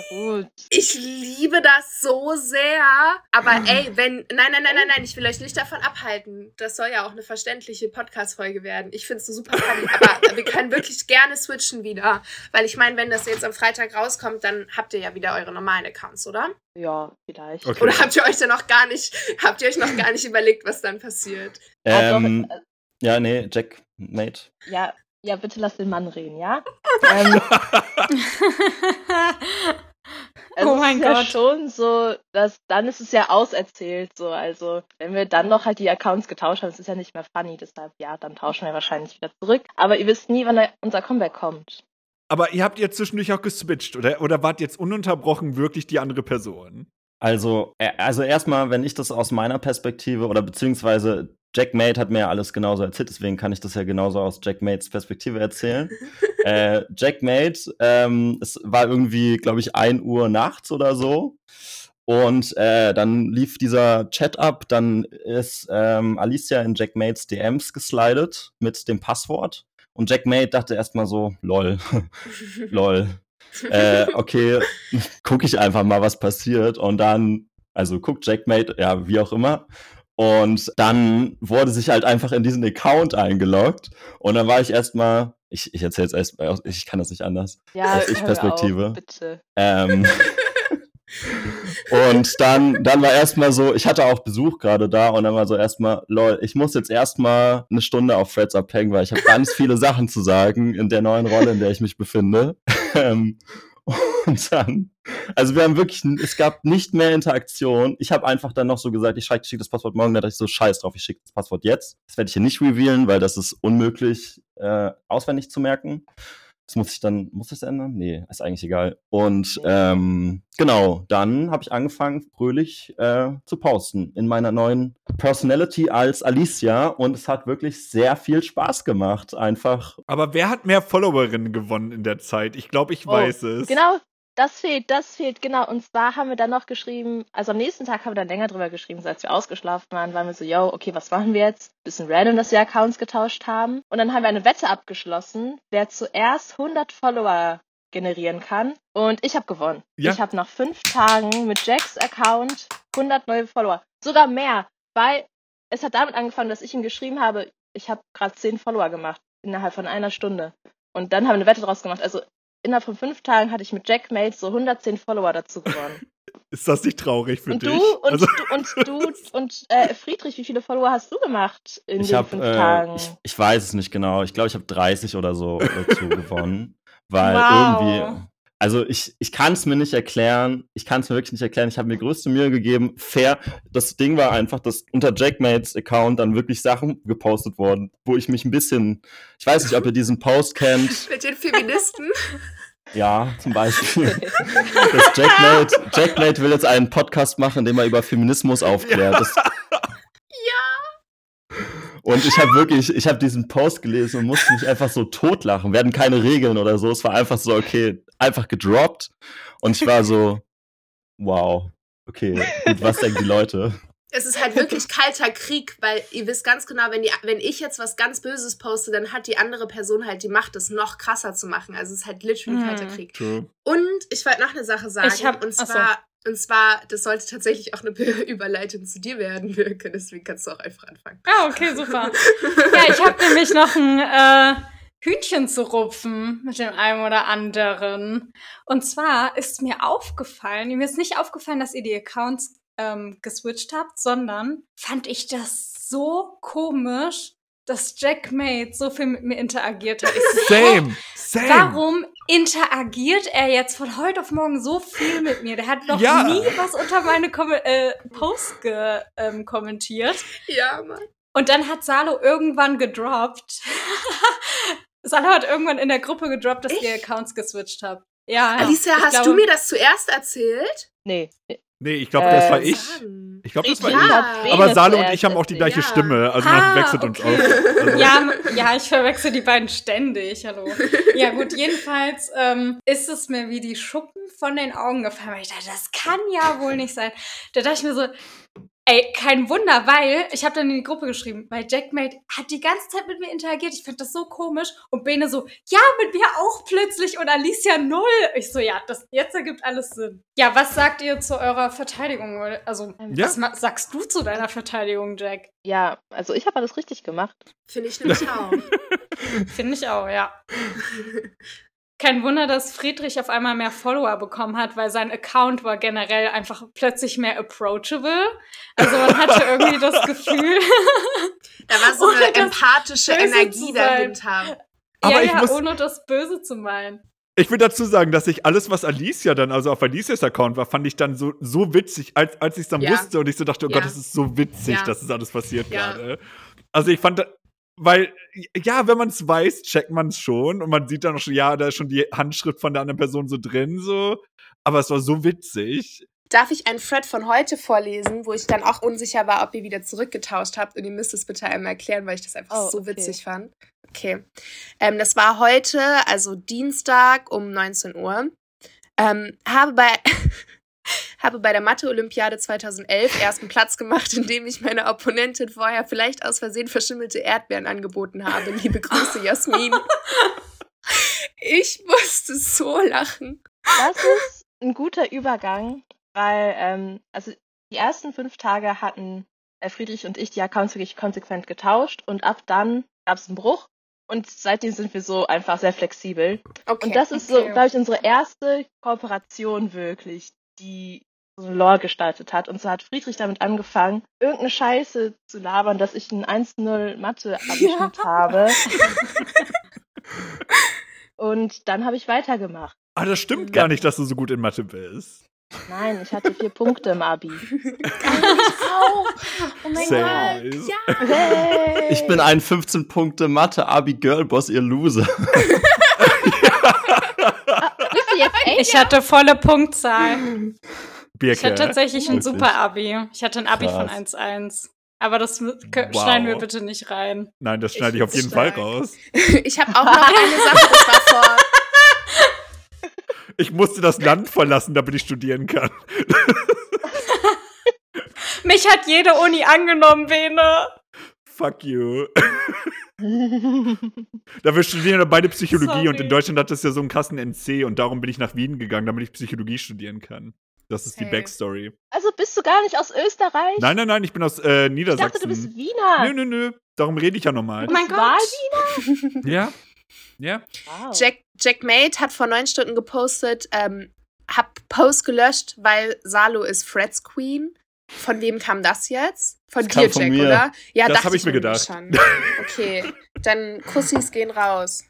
Gut. Ich liebe das so sehr. Aber ey, wenn. Nein, nein, nein, nein, nein, ich will euch nicht davon abhalten. Das soll ja auch eine verständliche Podcast-Folge werden. Ich finde es so super funny. aber wir können wirklich gerne switchen wieder. Weil ich meine, wenn das jetzt am Freitag rauskommt, dann habt ihr ja wieder eure normalen Accounts, oder? Ja, vielleicht. Okay. Oder habt ihr euch dann noch gar nicht, habt ihr euch noch gar nicht überlegt, was dann passiert? Ah, doch, Ähm, äh, ja, nee, Jack, Mate. ja, ja, bitte lass den Mann reden, ja? ähm, es Oh mein ist ja Gott. schon so, dass dann ist es ja auserzählt so. Also wenn wir dann noch halt die Accounts getauscht haben, es ist ja nicht mehr funny, deshalb ja, dann tauschen wir wahrscheinlich wieder zurück. Aber ihr wisst nie, wann unser Comeback kommt. Aber ihr habt jetzt zwischendurch auch geswitcht, oder? Oder wart jetzt ununterbrochen wirklich die andere Person? Also, äh, also erstmal, wenn ich das aus meiner Perspektive oder beziehungsweise Jack Mate hat mir ja alles genauso erzählt, deswegen kann ich das ja genauso aus Jack Mates Perspektive erzählen. äh, Jack Mate, ähm, es war irgendwie, glaube ich, 1 Uhr nachts oder so. Und äh, dann lief dieser Chat ab, dann ist ähm, Alicia in Jack Mates DMs geslidet mit dem Passwort. Und Jack Mate dachte erstmal so, lol, lol. Äh, okay, gucke ich einfach mal, was passiert. Und dann, also guckt Jackmate, ja, wie auch immer. Und dann wurde sich halt einfach in diesen Account eingeloggt. Und dann war ich erstmal, ich, ich erzähle es erst, ich kann das nicht anders. Ja, Aus Ich-Perspektive. Auf, bitte. Ähm, und dann, dann war erstmal so, ich hatte auch Besuch gerade da und dann war so erstmal, lol, ich muss jetzt erstmal eine Stunde auf Threads abhängen, weil ich habe ganz viele Sachen zu sagen in der neuen Rolle, in der ich mich befinde. Ähm, und dann, also wir haben wirklich, es gab nicht mehr Interaktion. Ich habe einfach dann noch so gesagt, ich schicke schick das Passwort morgen, da dachte ich so, scheiß drauf, ich schicke das Passwort jetzt. Das werde ich hier nicht revealen, weil das ist unmöglich äh, auswendig zu merken. Das muss ich dann, muss ich das ändern? Nee, ist eigentlich egal. Und ähm, genau, dann habe ich angefangen, fröhlich äh, zu posten in meiner neuen Personality als Alicia und es hat wirklich sehr viel Spaß gemacht. Einfach, Aber wer hat mehr Followerinnen gewonnen in der Zeit? Ich glaube, ich Oh, weiß es. Genau, das fehlt, das fehlt, genau. Und zwar haben wir dann noch geschrieben, also am nächsten Tag haben wir dann länger drüber geschrieben, so als wir ausgeschlafen waren, waren wir so, yo, okay, was machen wir jetzt? Bisschen random, dass wir Accounts getauscht haben. Und dann haben wir eine Wette abgeschlossen, wer zuerst 100 Follower generieren kann. Und ich habe gewonnen. Ja. Ich habe nach fünf Tagen mit Jacks Account 100 neue Follower. Sogar mehr, weil es hat damit angefangen, dass ich ihm geschrieben habe, ich habe gerade 10 Follower gemacht, innerhalb von einer Stunde. Und dann haben wir eine Wette draus gemacht. Also innerhalb von fünf Tagen hatte ich mit Jack Mate so 110 Follower dazu gewonnen. Ist das nicht traurig für und dich? du und also, du und du und äh, Friedrich, wie viele Follower hast du gemacht in ich den habe, fünf äh, Tagen? ich, ich weiß es nicht genau. Ich glaube, ich habe 30 oder so dazu gewonnen, weil Wow. irgendwie, also ich, ich kann es mir nicht erklären. Ich kann es mir wirklich nicht erklären. Ich habe mir größte Mühe gegeben. Fair. Das Ding war einfach, dass unter Jackmates Account dann wirklich Sachen gepostet wurden, wo ich mich ein bisschen, ich weiß nicht, ob ihr diesen Post kennt. Mit den Feministen. Ja, zum Beispiel. Das Jackmate, Jackmate will jetzt einen Podcast machen, in dem er über Feminismus aufklärt. Das, Und ich habe wirklich, ich habe diesen Post gelesen und musste mich einfach so totlachen. Wir hatten keine Regeln oder so. Es war einfach so, okay, einfach gedroppt. Und ich war so, wow, okay, gut, was denken die Leute? Es ist halt wirklich kalter Krieg, weil ihr wisst ganz genau, wenn, die, wenn ich jetzt was ganz Böses poste, dann hat die andere Person halt die Macht, das noch krasser zu machen. Also es ist halt literally Hm. kalter Krieg. True. Und ich wollte noch eine Sache sagen. Ich hab- und ach so. zwar, und zwar, das sollte tatsächlich auch eine Überleitung zu dir werden, Wirke. Deswegen kannst du auch einfach anfangen. Ah, okay, super. Ja, ich habe nämlich noch ein äh, Hühnchen zu rupfen mit dem einen oder anderen. Und zwar ist mir aufgefallen, mir ist nicht aufgefallen, dass ihr die Accounts ähm, geswitcht habt, sondern fand ich das so komisch, dass Jack Mate so viel mit mir interagiert hat. Ich? Same, same. Warum interagiert er jetzt von heute auf morgen so viel mit mir? Der hat noch Ja. nie was unter meine Kom äh, Posts ge ähm, kommentiert. Ja, Mann. Und dann hat Salo irgendwann gedroppt. Salo hat irgendwann in der Gruppe gedroppt, dass ihr Accounts geswitcht habt. Ja. Alicia, ich hast glaube- du mir das zuerst erzählt? Nee. Nee, ich glaube, das Äh, war ich. Sagen. Ich glaube, das war Ich ich. Ja. hab Aber Salo und ich haben auch die gleiche Ja. Stimme. Also Ah, man wechselt uns okay. auf. Also, Ja, ja, ich verwechsel die beiden ständig. Hallo. Ja, gut, jedenfalls ähm, ist es mir wie die Schuppen von den Augen gefallen, weil ich dachte, das kann ja wohl nicht sein. Da dachte ich mir so, ey, kein Wunder, weil ich habe dann in die Gruppe geschrieben, weil Jackmate hat die ganze Zeit mit mir interagiert. Ich fand das so komisch. Und Bene so, ja, mit mir auch plötzlich. Und Alicia null. Ich so, ja, das jetzt ergibt alles Sinn. Ja, was sagt ihr zu eurer Verteidigung? Also, Ja. was sagst du zu deiner Verteidigung, Jack? Ja, also ich habe alles richtig gemacht. Finde ich nämlich auch. Finde ich auch, ja. Kein Wunder, dass Friedrich auf einmal mehr Follower bekommen hat, weil sein Account war generell einfach plötzlich mehr approachable. Also man hatte irgendwie das Gefühl. Da war so eine empathische Energie dahinter. Aber ja, ja, muss- ohne das Böse zu meinen. Ich will dazu sagen, dass ich alles, was Alicia dann, also auf Alicias Account war, fand ich dann so, so witzig, als, als ich es dann Ja. wusste und ich so dachte, oh Ja. Gott, das ist so witzig, Ja. dass das alles passiert Ja. gerade. Also ich fand, weil, ja, wenn man es weiß, checkt man es schon und man sieht dann auch schon, ja, da ist schon die Handschrift von der anderen Person so drin, so. Aber es war so witzig. Darf ich einen Thread von heute vorlesen, wo ich dann auch unsicher war, ob ihr wieder zurückgetauscht habt? Und ihr müsst es bitte einmal erklären, weil ich das einfach Oh, so okay. witzig fand. Okay. Ähm, das war heute, also Dienstag um 19 Uhr. Ähm, habe bei. habe bei der Mathe-Olympiade 2011 ersten Platz gemacht, indem ich meiner Opponentin vorher vielleicht aus Versehen verschimmelte Erdbeeren angeboten habe. Liebe Grüße, Jasmin. Ich musste so lachen. Das ist ein guter Übergang, weil, ähm, also die ersten fünf Tage hatten äh, Friedrich und ich die Accounts wirklich konsequent getauscht und ab dann gab es einen Bruch und seitdem sind wir so einfach sehr flexibel. Okay. Und das ist so, okay. glaube ich, unsere erste Kooperation wirklich, die so eine Lore gestaltet hat. Und so hat Friedrich damit angefangen, irgendeine Scheiße zu labern, dass ich einen 1-0 Mathe-Abschnitt habe. Und dann habe ich weitergemacht. Ah, das stimmt Ja. gar nicht, dass du so gut in Mathe bist. Nein, ich hatte vier Punkte im Abi. auch. Oh mein Sehr Gott. nice. Ja. Hey. Ich bin ein 15 Punkte Mathe Abi Girlboss, ihr Loser. Echt? Ich hatte volle Punktzahl. Birke. Ich hatte tatsächlich ein super Abi. Ich hatte ein Abi von Krass. 1-1. Aber das Wow. schneiden wir bitte nicht rein. Nein, das schneide ich, Ich auf jeden Fall stark. raus. Ich habe auch noch eine Sache, das war vor. Ich musste das Land verlassen, damit ich studieren kann. Mich hat jede Uni angenommen, Bene. Fuck you. Da wir studieren ja beide Psychologie Sorry. und in Deutschland hat das ja so einen krassen NC und darum bin ich nach Wien gegangen, damit ich Psychologie studieren kann. Das ist die Hey. Backstory. Also bist du gar nicht aus Österreich? Nein, nein, nein, ich bin aus äh, ich Niedersachsen. dachte, du bist Wiener. Nö, nö, nö. Darum rede ich ja normal. Oh mein Gott. war Ja? Ja? Wow. Jack, Jack Mate hat vor neun Stunden gepostet, ähm, hab Post gelöscht, weil Salo ist Freds Queen. Von wem kam das jetzt? Von Das dir, von Jack, mir. oder? Ja, Das dachte hab ich mir gedacht. Schon. Okay, dann Kussis gehen raus.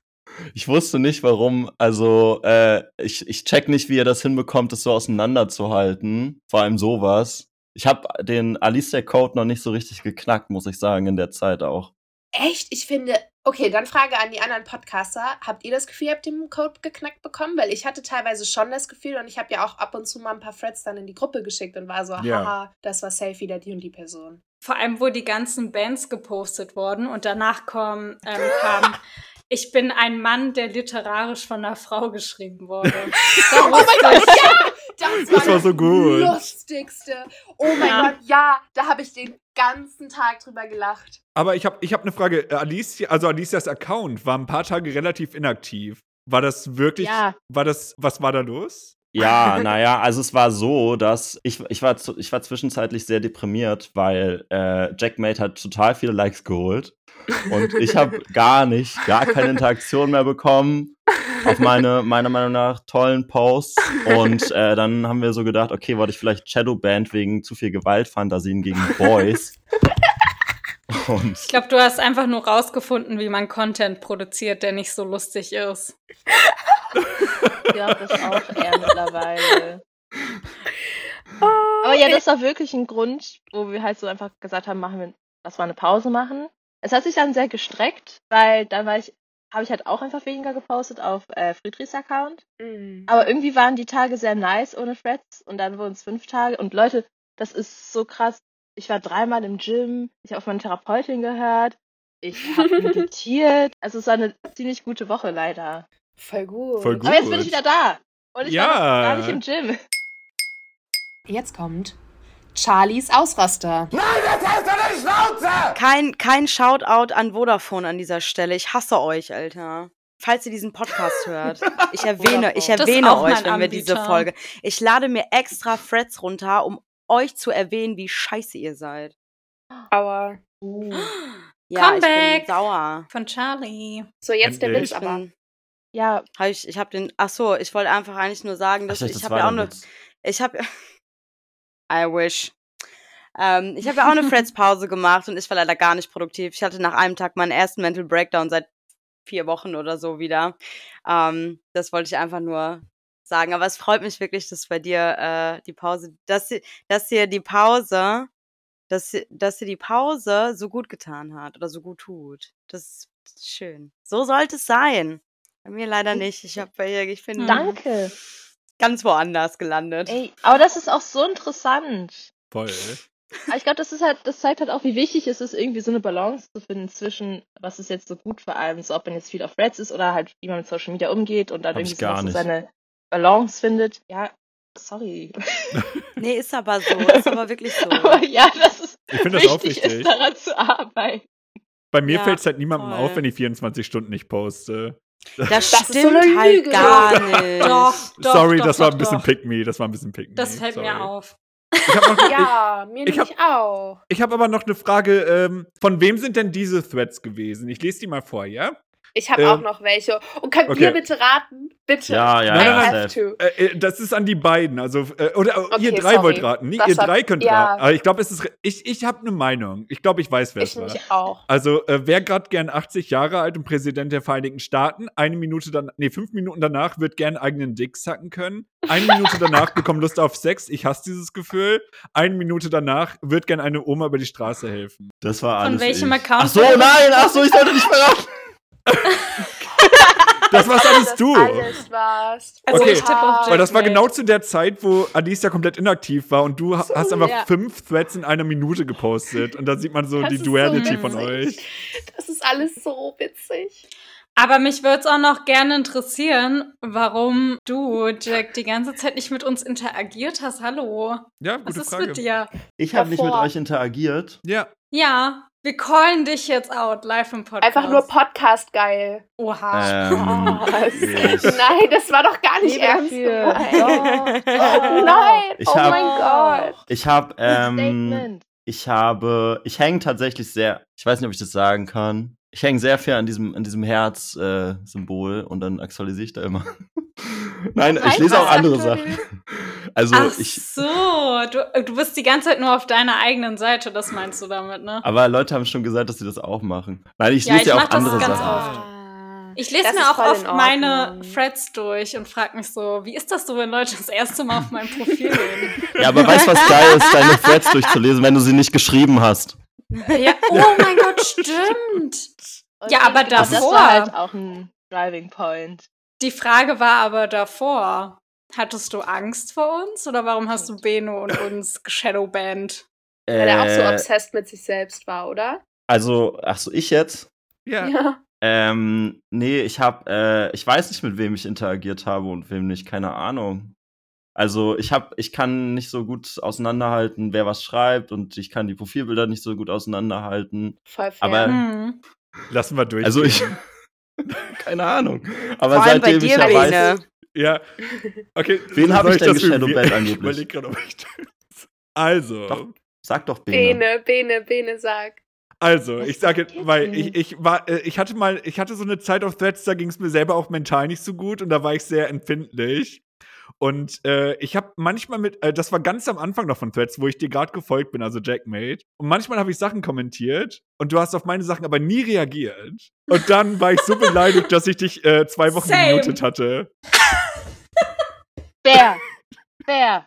Ich wusste nicht, warum. Also, äh, ich, ich check nicht, wie ihr das hinbekommt, das so auseinanderzuhalten. Vor allem sowas. Ich habe den Alicia-Code noch nicht so richtig geknackt, muss ich sagen, in der Zeit auch. Echt? Ich finde. Okay, dann Frage an die anderen Podcaster. Habt ihr das Gefühl, ihr habt den Code geknackt bekommen? Weil ich hatte teilweise schon das Gefühl und ich habe ja auch ab und zu mal ein paar Threads dann in die Gruppe geschickt und war so, Ja. haha, das war safe wieder die und die Person. Vor allem, wo die ganzen Bands gepostet wurden und danach kam, ähm, kam ich bin ein Mann, der literarisch von einer Frau geschrieben wurde. Oh mein Gott, ja! Das war Das war so gut. lustigste. Oh mein Ja. Gott, ja, da habe ich den ganzen Tag drüber gelacht. Aber ich habe ich hab eine Frage. Äh, Alicia, also Alicias Account war ein paar Tage relativ inaktiv. War das wirklich, Ja. war das, was war da los? Ja, naja, also es war so, dass ich, ich, war, ich war zwischenzeitlich sehr deprimiert, weil äh, Jackmate hat total viele Likes geholt. Und ich habe gar nicht, gar keine Interaktion mehr bekommen auf meine, meiner Meinung nach, tollen Posts. Und äh, dann haben wir so gedacht, okay, wollte ich vielleicht Shadowband wegen zu viel Gewaltfantasien gegen Boys. Und Ich glaube, du hast einfach nur rausgefunden, wie man Content produziert, der nicht so lustig ist. Ich glaube das auch eher mittlerweile. Aber ja, das war wirklich ein Grund, wo wir halt so einfach gesagt haben, machen wir lass mal eine Pause machen. Es hat sich dann sehr gestreckt, weil dann war ich, habe ich halt auch einfach weniger gepostet auf äh, Friedrichs Account. Mhm. Aber irgendwie waren die Tage sehr nice ohne Threads und dann wurden es fünf Tage. Und Leute, das ist so krass. Ich war dreimal im Gym, ich habe auf meine Therapeutin gehört, ich habe meditiert. Also es war eine ziemlich gute Woche leider. Voll gut. Voll gut. Aber jetzt bin ich wieder da. Und ich Ja. war noch gar nicht im Gym. Jetzt kommt Charlies Ausraster. Kein, kein Shoutout an Vodafone an dieser Stelle. Ich hasse euch, Alter. Falls ihr diesen Podcast hört. Ich erwähne, ich Das erwähne euch, wenn wir diese Anbieter. Folge. Ich lade mir extra Threads runter, um euch zu erwähnen, wie scheiße ihr seid. Aber Ja, ich Comeback. bin sauer. Von Charlie. so, jetzt der Endlich. Witz Ich aber. Ja, hab ich, ich habe den. Ach so, ich wollte einfach eigentlich nur sagen, dass Ach, ich, das habe ja auch eine. Ich habe. I wish. Ähm, ich habe ja auch eine Threads-Pause gemacht und ich war leider gar nicht produktiv. Ich hatte nach einem Tag meinen ersten Mental Breakdown seit vier Wochen oder so wieder. Ähm, das wollte ich einfach nur sagen. Aber es freut mich wirklich, dass bei dir äh, die Pause, dass, sie- dass dir die Pause, dass, dass dir die Pause so gut getan hat oder so gut tut. Das ist schön. So sollte es sein. Bei mir leider nicht. Ich habe ich bin Mhm. danke. ganz woanders gelandet. Ey, aber das ist auch so interessant. Voll. Aber ich glaube, das ist halt, das zeigt halt auch, wie wichtig es ist, irgendwie so eine Balance zu finden zwischen, was ist jetzt so gut für einen, so ob man jetzt viel auf Reds ist oder halt, wie man mit Social Media umgeht und dann Hab irgendwie so, gar so nicht. seine Balance findet. Ja, sorry. Nee, ist aber so. Ist aber wirklich so. Aber ja, das ist Ich finde das auch wichtig, wichtig. ist daran zu arbeiten. Bei mir Ja, fällt es halt niemandem voll. auf, wenn ich 24 Stunden nicht poste. Das, Das ist so stimmt eine halt Lüge. gar nicht. Doch, doch, Sorry, doch, das war doch, ein bisschen doch. pick me. Das war ein bisschen pick me. Das fällt Sorry. mir auf. Ich habe noch, Ja, mir ich hab- nämlich auch. ich, ich hab aber noch eine Frage. Ähm, von wem sind denn diese Threads gewesen? Ich lese die mal vor, ja? Ich habe Ähm, auch noch welche. Und könnt okay. ihr bitte raten? Bitte. Ja, ja, I ja, have to. Äh, äh, das ist an die beiden. Also, äh, oder äh, ihr Okay, drei sorry. wollt raten. Nee, Das ihr drei könnt ja. raten. Aber ich glaube, es ist. Ich, ich habe eine Meinung. Ich glaube, ich weiß, wer es Ich war. nämlich auch. Also, äh, wer gerade gern 80 Jahre alt und Präsident der Vereinigten Staaten, eine Minute dann, nee, fünf Minuten danach wird gern eigenen Dick sacken können. Eine Minute danach bekommt Lust auf Sex. Ich hasse dieses Gefühl. Eine Minute danach wird gern eine Oma über die Straße helfen. Das war Von alles. welchem ich. Account Ach so, nein, ach so, ich sollte nicht verraten. Das war's alles Das du. alles warst. Also Okay. ich tippe auf Weil das war genau zu der Zeit, wo Alicia komplett inaktiv war und du ha- hast einfach ja. fünf Threads in einer Minute gepostet. Und da sieht man so Das die ist so Duality von euch. Das ist alles so witzig. Aber mich würde es auch noch gerne interessieren, warum du, Jack, die ganze Zeit nicht mit uns interagiert hast. Hallo. Ja, Was gute ist Frage. mit dir? Ich habe nicht mit euch interagiert. Ja, Ja, wir callen dich jetzt out live im Podcast. Einfach nur Podcast geil. Oha. Ähm, Was? ich- Nein, das war doch gar nicht ernst. Doch. Nein, Ich oh hab- mein Gott. Ich habe, ähm, Statement. ich habe, ich hänge tatsächlich sehr, ich weiß nicht, ob ich das sagen kann. Ich hänge sehr viel an diesem, an diesem Herz-Symbol und dann aktualisiere ich da immer. Nein, ich lese auch andere? Sachen. Also Ach ich, so, du, du bist die ganze Zeit nur auf deiner eigenen Seite, das meinst du damit, ne? aber Leute haben schon gesagt, dass sie das auch machen. Nein, ich Ja, lese ich ja mach auch das andere ganz Sachen. oft. Ah. Ich lese Das mir auch oft meine. Threads durch und frage mich so, wie ist das so, wenn Leute das erste Mal auf mein Profil reden? Ja, aber weißt du, was geil ist, deine Threads durchzulesen, wenn du sie nicht geschrieben hast? ja, oh mein Gott, stimmt. Und Ja, aber genau, Das davor- war halt auch ein Driving Point. Die Frage war aber davor, hattest du Angst vor uns oder warum hast du Beno und uns geshadowbanned? Weil er auch so Äh, obsessed mit sich selbst war, oder? also, ach so, ich jetzt? ja. Ja. Ähm, nee, ich hab, äh, ich weiß nicht, mit wem ich interagiert habe und wem nicht, keine Ahnung. Also ich hab, ich kann nicht so gut auseinanderhalten, wer was schreibt und ich kann die Profilbilder nicht so gut auseinanderhalten. Voll fair. Aber- Hm. Lassen wir durch. Also ich, keine Ahnung. Aber Vor allem bei seitdem dir, ich ja weiß, Bene. Ja. Okay. Wen hab soll ich denn reviewen? geshadowbanned Ich angeblich? überleg grad, ob ich das- Also. Doch. sag doch Bene. Bene, Bene, Bene, sag. Also, Was ich sage, weil ich, ich war, äh, ich hatte mal, ich hatte so eine Zeit auf Threads, da ging es mir selber auch mental nicht so gut und da war ich sehr empfindlich. Und äh, ich habe manchmal mit, äh, das war ganz am Anfang noch von Threads, wo ich dir gerade gefolgt bin, also Jackmate. Und manchmal habe ich Sachen kommentiert und du hast auf meine Sachen aber nie reagiert. Und dann war ich so beleidigt, dass ich dich äh, zwei Wochen Same. gemutet hatte. Fair. Fair.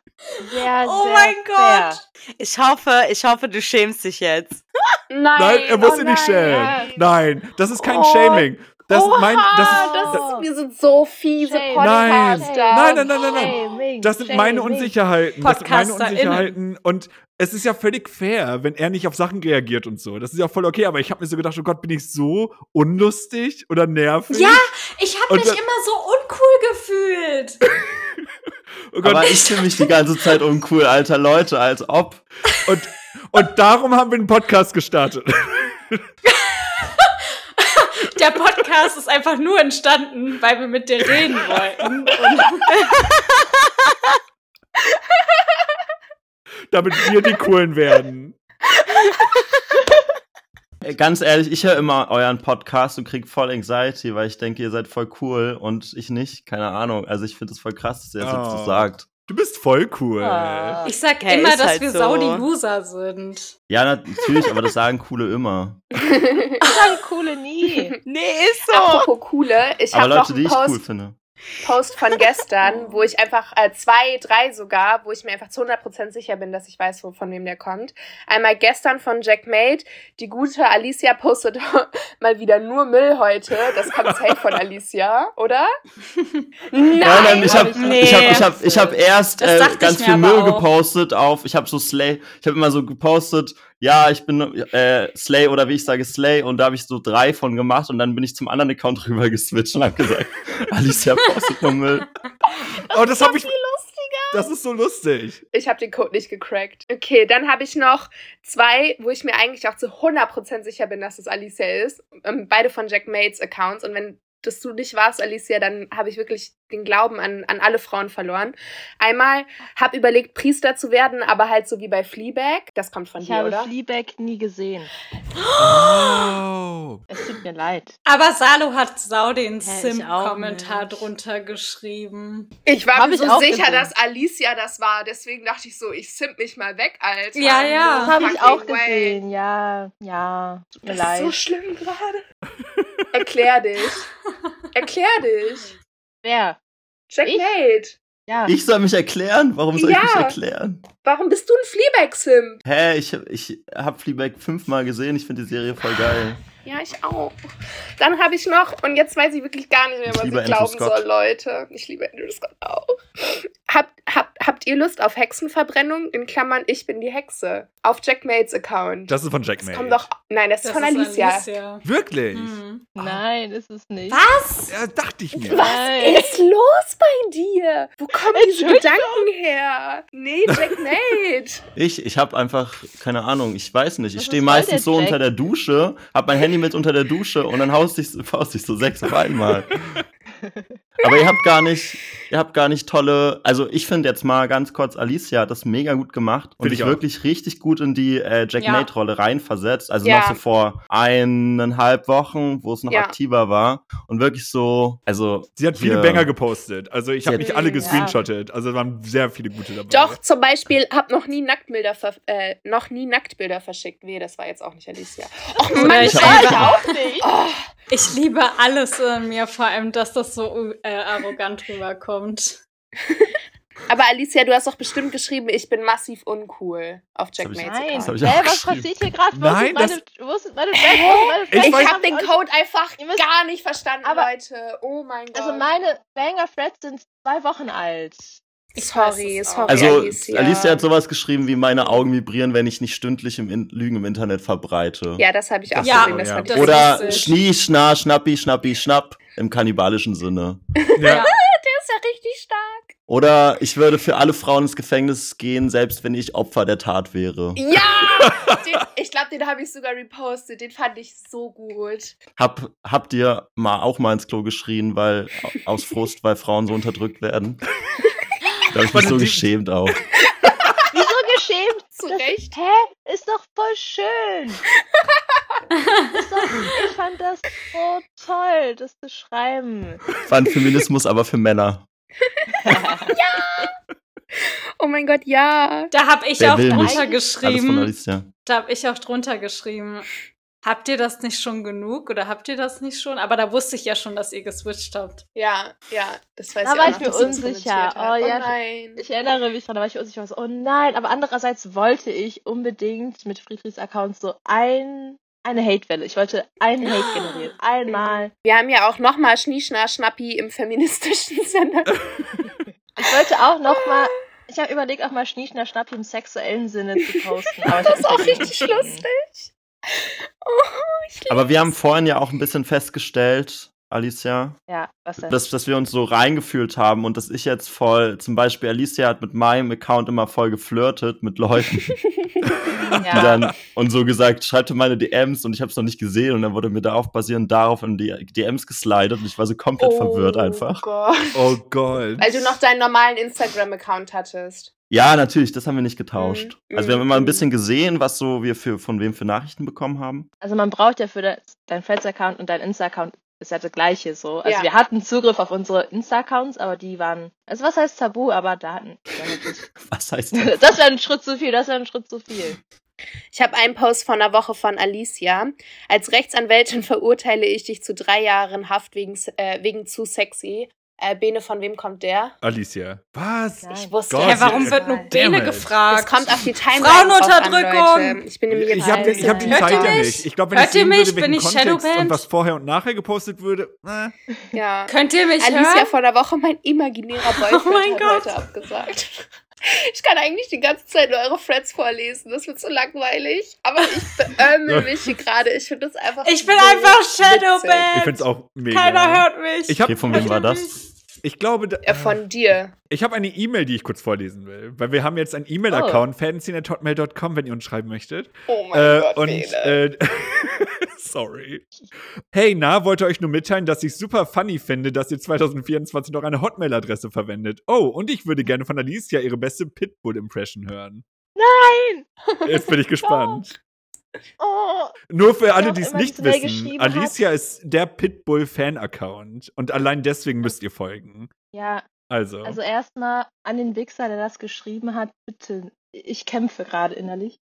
Sehr, Oh sehr mein fair. Gott. Ich hoffe, ich hoffe, du schämst dich jetzt. Nein, Nein, er muss oh sich nicht nein. schämen. Nein, das ist kein Oh. Shaming. Das, Oha, mein, das, ist, das das, ist, wir sind so fiese Shame. Nein. Podcaster. Nein, nein, nein, nein, nein. Shaming, das sind meine. Unsicherheiten. Das sind meine. Unsicherheiten. Und es ist ja völlig fair, wenn er nicht auf Sachen reagiert und so. Das ist ja voll okay. Aber ich habe mir so gedacht, oh Gott, bin ich so unlustig oder nervig? Ja, ich habe mich immer so uncool gefühlt. Oh Gott. Aber ich fühle mich die ganze Zeit uncool, alter Leute, als ob. Und, und darum haben wir einen Podcast gestartet. Der Podcast ist einfach nur entstanden, weil wir mit dir reden wollten. Damit wir die Coolen werden. Ey, Ganz ehrlich, ich höre immer euren Podcast und krieg voll Anxiety, weil ich denke, ihr seid voll cool und ich nicht. Keine Ahnung. Also ich finde es voll krass, dass ihr das jetzt Oh. so sagt. Du bist voll cool. Ah. ich sag Hey, immer, dass halt wir so. Saudi Loser sind. Ja, natürlich, aber das sagen coole immer. Ich sage coole nie. Nee, ist so. Apropos coole, ich habe noch Leute, die einen ich Post, cool finde. Post von gestern, wo ich einfach äh, zwei, drei sogar, wo ich mir einfach zu 100% sicher bin, dass ich weiß, wo, von wem der kommt. Einmal gestern von Jack Made. Die gute Alicia postet mal wieder nur Müll heute. Das kommt safe von Alicia, oder? Nein, Nein, nein, ich habe Nee. ich hab, ich hab, ich hab erst äh, ganz viel Müll auch. gepostet auf, ich habe so Slay, ich habe immer so gepostet, ja, ich bin äh, Slay oder wie ich sage Slay und da habe ich so drei von gemacht und dann bin ich zum anderen Account rüber geswitcht und habe gesagt, Alicia postet nur Müll. Oh, das habe ich. Das ist so lustig. Ich habe den Code nicht gecrackt. Okay, dann habe ich noch zwei, wo ich mir eigentlich auch zu 100% sicher bin, dass es Alicia ist. Ähm, beide von Jack Mates Accounts. Und wenn das du nicht warst, Alicia, dann habe ich wirklich den Glauben an, an alle Frauen verloren. Einmal habe überlegt, Priester zu werden, aber halt so wie bei Fleabag. Das kommt von Ich dir, habe oder? Fleabag nie gesehen. Oh. Es tut mir leid. Aber Salo hat Sau den ich Sim-Kommentar drunter geschrieben. Ich war Hab mir ich so sicher, gesehen. dass Alicia das war. Deswegen dachte ich so, ich simp mich mal weg, Alter. Ja, ja. Das habe ich auch way. gesehen. Ja, ja. Tut mir Das ist so leid. schlimm gerade. Erklär dich. Erklär dich. Wer? Checkmate. Ja. Ich soll mich erklären? Warum soll ich mich Ja. erklären? Warum bist du ein Fleabag-Simp? Hä, ich, ich hab Fleabag fünfmal gesehen, ich finde die Serie voll geil. Ja, ich auch. Dann habe ich noch, und jetzt weiß ich wirklich gar nicht mehr, Ich was ich Andrew glauben Scott. soll, Leute. Ich liebe Andrew Scott auch. Habt, habt, habt ihr Lust auf Hexenverbrennung? In Klammern, ich bin die Hexe. Auf Jackmates Account. Das ist von Das Jackmate. kommt doch. Nein, das, ist von ist Alicia. Alicia. Wirklich? Mhm. Nein, ist es nicht. Was? Ja, dachte ich mir. Was Nein. ist los bei dir? Wo kommen diese. Gedanken her? Nee, Jackmate. Ich, ich habe einfach, keine Ahnung, ich weiß nicht. Ich stehe meistens so Jack? unter der Dusche, hab mein Handy mit unter der Dusche und dann haust ich, haust ich so sechs auf einmal. Aber ihr habt gar nicht, ihr habt gar nicht tolle, also ich finde jetzt mal ganz kurz, Alicia hat das mega gut gemacht und sich wirklich richtig gut in die äh, Jack Ja. Mate-Rolle reinversetzt. Also Ja. noch so vor eineinhalb Wochen, wo es noch Ja. aktiver war. Und wirklich so, also. Sie hat viele Banger gepostet. Also ich habe nicht alle Ja. gescreenshottet. Also es waren sehr viele gute dabei. Doch, zum Beispiel, hab noch nie Nacktbilder, ver äh, noch nie Nacktbilder verschickt. Wehe, das war jetzt auch nicht Alicia. Och Oder Mann, ich ich liebe- Ich auch nicht. oh, Ich liebe alles in mir, vor allem, dass das so äh, arrogant rüberkommt. Aber Alicia, du hast doch bestimmt geschrieben, ich bin massiv uncool auf Jackmates Nein. Das hab ich Hä, auch was geschrieben. passiert hier gerade? Nein, meine, wo meine? Wo Ich? Ich weiß- hab den Code einfach Ihr müsst- gar nicht verstanden, Aber- Leute. Oh mein Gott. Also meine Banger Threads sind zwei Wochen alt. Sorry, sorry, Also, Alicia. Alicia hat sowas geschrieben wie meine Augen vibrieren, wenn ich nicht stündlich im In Lügen im Internet verbreite. Ja, das habe ich auch Ja, gesehen. Das ja. Oder Schnie, Schna, Schnappi, Schnappi, Schnapp im kannibalischen Sinne. Ja. Der ist ja richtig stark. Oder ich würde für alle Frauen ins Gefängnis gehen, selbst wenn ich Opfer der Tat wäre. Ja! den, ich glaube, den habe ich sogar repostet. Den fand ich so gut. Hab, habt ihr mal auch mal ins Klo geschrien, weil aus Frust, weil Frauen so unterdrückt werden? Da hab ich mich so geschämt auch. Wieso geschämt? Zu Das- Recht. Hä? Ist doch voll schön. ist doch, ich fand das so toll, das zu schreiben. Fand Feminismus aber für Männer. Oh mein Gott, ja. Da habe ich Wer auch drunter nicht? Alles von geschrieben. Alicia. Da habe ich auch drunter geschrieben. Habt ihr das nicht schon genug oder habt ihr das nicht schon? Aber da wusste ich ja schon, dass ihr geswitcht habt. Ja, ja, das weiß Da ich war auch ich noch, mir dass sie das unsicher. Oh, Oh, ja. nein. Ich erinnere mich dran, da war ich unsicher. Was, oh nein, aber andererseits wollte ich unbedingt mit Friedrichs Account so ein, eine Hate-Welle. Ich wollte einen Hate generieren. Einmal. Wir haben ja auch nochmal Schnieschna Schnappi im feministischen Sinne. Ich wollte auch noch mal. Ich habe überlegt, auch mal Schnieschner Schnappi im sexuellen Sinne zu posten. Aber Das ist auch richtig lustig. Oh, Aber wir haben vorhin ja auch ein bisschen festgestellt, Alicia, Ja, was denn? dass, dass wir uns so reingefühlt haben und dass ich jetzt voll, zum Beispiel Alicia hat mit meinem Account immer voll geflirtet mit Leuten, die ja. dann und so gesagt, schreibt in meine DMs und ich habe es noch nicht gesehen und dann wurde mir darauf basierend darauf in die DMs geslidet und ich war so komplett verwirrt einfach. Gott. Oh Gott. Weil du noch deinen normalen Instagram-Account hattest. Ja, natürlich, das haben wir nicht getauscht. Mhm. Also wir haben immer ein Mhm. bisschen gesehen, was so wir für von wem für Nachrichten bekommen haben. Also man braucht ja für das, dein Friends-Account und dein Insta-Account ist ja das gleiche so. Also Ja. wir hatten Zugriff auf unsere Insta-Accounts, aber die waren, also was heißt Tabu, aber Daten. Was heißt das? Das wäre ein Schritt zu viel, das wäre ein Schritt zu viel. Ich habe einen Post von einer Woche von Alicia. Als Rechtsanwältin verurteile ich dich zu drei Jahren Haft wegen, äh, wegen zu sexy. Äh, Bene, von wem kommt der? Alicia. Was? Nein. Ich wusste Gott, Hä, es warum wird nur Bene it. Es gefragt? kommt auf die Timeline an, Frauenunterdrückung. Ich bin nämlich jetzt Ich habe hab die Zeit ja nicht. Ich glaube, wenn Hört ich sehen ihr mich? würde Bin ich Kontext und Shadowband? was vorher und nachher gepostet würde, äh. Ja. Könnt ihr mich Alicia hören? vor der Woche, mein imaginärer Boyfriend, Oh mein hat Gott. heute abgesagt. Ich kann eigentlich die ganze Zeit nur eure Threads vorlesen. Das wird so langweilig. Aber ich beömmel mich hier gerade. Ich finde das einfach Ich bin so einfach. Shadowband. Ich finde es auch mega. Keiner hört mich. Ich habe Okay, von wem war das? ich glaube, da, Ja, von dir. ich habe eine E-Mail, die ich kurz vorlesen will, weil wir haben jetzt einen E-Mail-Account, fancy.hotmail.com, wenn ihr uns schreiben möchtet. Oh mein Äh, Gott, und äh, sorry. Hey, na, wollte euch nur mitteilen, dass ich super funny finde, dass ihr 2024 noch eine Hotmail-Adresse verwendet. Oh, und ich würde gerne von Alicia ihre beste Pitbull-Impression hören. Nein! Jetzt bin ich gespannt. Oh, Nur für alle, die es nicht wissen, Alicia ist der Pitbull-Fan-Account und allein deswegen müsst ihr folgen. ja, Also, also erstmal an den Wichser, der das geschrieben hat, bitte. Ich kämpfe gerade innerlich.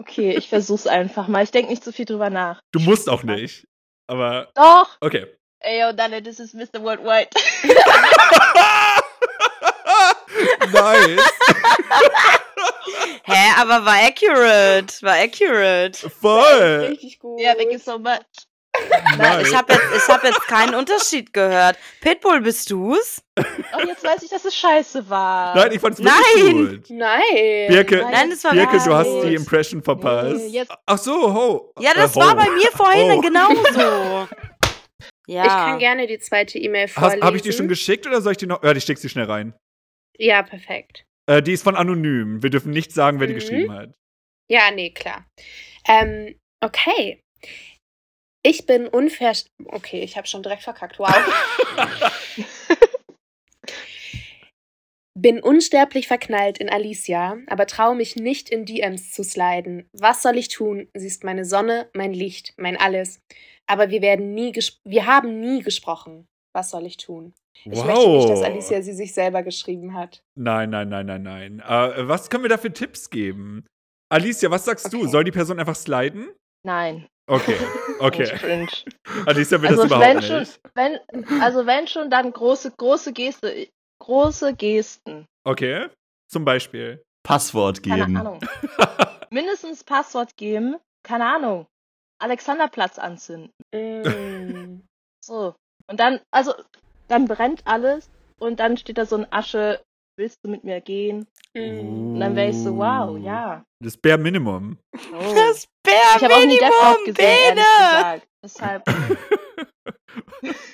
Okay, ich versuch's einfach mal. Ich denke nicht so viel drüber nach. du musst auch nicht. Aber, Doch! okay. Ey, yo, Danne, this is Mr. Worldwide. nice. Hä, aber war accurate. War accurate. Voll. Richtig gut. Ja, thank you so much. Nice. Ich habe jetzt, ich hab jetzt keinen Unterschied gehört. Pitbull, bist du's? Und jetzt weiß ich, dass es scheiße war. Nein, ich fand's wirklich Nein. gut. Nein. Birke, Nein, das war Birke, du hast die Impression verpasst. Nee, jetzt- Ach so, ho. Ja, das Äh, war ho. bei mir vorhin Oh. genauso. Ja. Ich kann gerne die zweite E-Mail vorlesen. hab ich die schon geschickt oder soll ich die noch? Ja, ich steck sie schnell rein. Ja, perfekt. Äh, die ist von Anonym. Wir dürfen nicht sagen, wer die Mhm. geschrieben hat. Ja, nee, klar. Ähm, okay. Ich bin unfair. Okay, ich habe schon direkt verkackt. Wow. bin unsterblich verknallt in Alicia, aber traue mich nicht in DMs zu sliden. Was soll ich tun? Sie ist meine Sonne, mein Licht, mein alles. Aber wir werden nie wir haben nie gesprochen. Was soll ich tun? Ich wow. möchte nicht, dass Alicia sie sich selber geschrieben hat. Nein, nein, nein, nein, nein. Äh, was können wir da für Tipps geben? Alicia, was sagst du? Okay. Soll die Person einfach sliden? Nein. Okay, okay. Alicia will Also das überhaupt wenn nicht. schon, wenn, also wenn schon, dann große, große Geste, große Gesten. Okay, zum Beispiel. Passwort Keine geben. Ahnung. Mindestens Passwort geben. Keine Ahnung. Alexanderplatz anzünden. Mm. So. Und dann, also, dann brennt alles und dann steht da so ein Asche, willst du mit mir gehen? Mm. Und dann wäre ich so, wow, ja. Das Bare Minimum. Oh. Das Ich habe auch nie Death gesehen, ehrlich Bene. gesagt. Deshalb.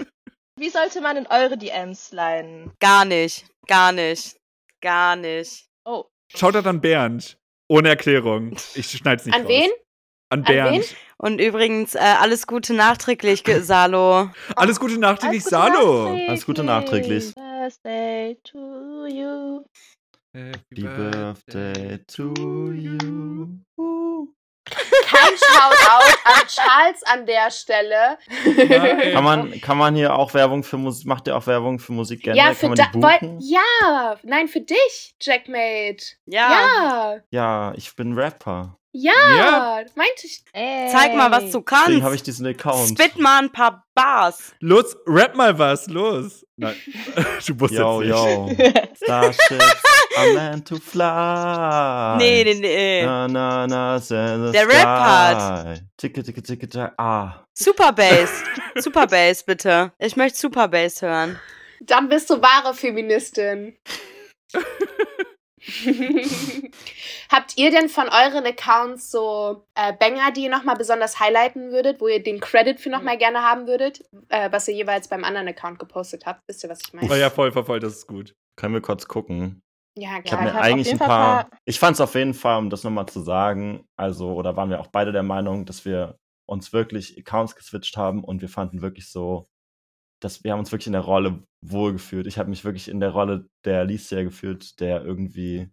Wie sollte man in eure DMs sliden? Gar nicht. Gar nicht. Gar nicht. Oh, Schaut da an Bernd. Ohne Erklärung. Ich schneid's nicht An raus. wen? An An Bernd. wen? Und übrigens, äh, alles Gute nachträglich, Salo. Alles Gute nachträglich, Gute Salo. Alles Gute nachträglich. Birthday to you. Happy Birthday to you. Kein Shoutout an Charles an der Stelle. Kann man, kann man hier auch Werbung für Musik, macht ihr auch Werbung für Musik gerne? ja, kann für man da, buchen? ja, nein, für dich, Jackmate. Ja. Ja, Ja, ich bin Rapper. Ja, Ja. meinte ich. Zeig mal, was du Deswegen habe kannst. ich diesen Account. Spit mal ein paar Bars. Los, rap mal was, los. Nein, du musst Yo, jetzt nicht. yo. Starships are meant to fly. Nee, nee, nee. Na, na, na, in the Der Rap-Part. sky. Ticke, ticke, ticke, ticke. Ah. Super Bass. Super Bass, bitte. Ich möchte Super Bass hören. Dann bist du wahre Feministin. Habt ihr denn von euren Accounts so äh, Banger, die ihr nochmal besonders highlighten würdet, wo ihr den Credit für nochmal gerne haben würdet, äh, was ihr jeweils beim anderen Account gepostet habt? Wisst ihr, was ich meine? Oh ja, voll, voll, voll, das ist gut. Können wir kurz gucken? Ja, Ich habe klar. mir ich hab auf eigentlich ein Fall paar. paar- Ich fand es auf jeden Fall, um das nochmal zu sagen, also, oder waren wir auch beide der Meinung, dass wir uns wirklich Accounts geswitcht haben und wir fanden wirklich so, dass wir haben uns wirklich in der Rolle wohlgefühlt. Ich habe mich wirklich in der Rolle der Alicia gefühlt, der irgendwie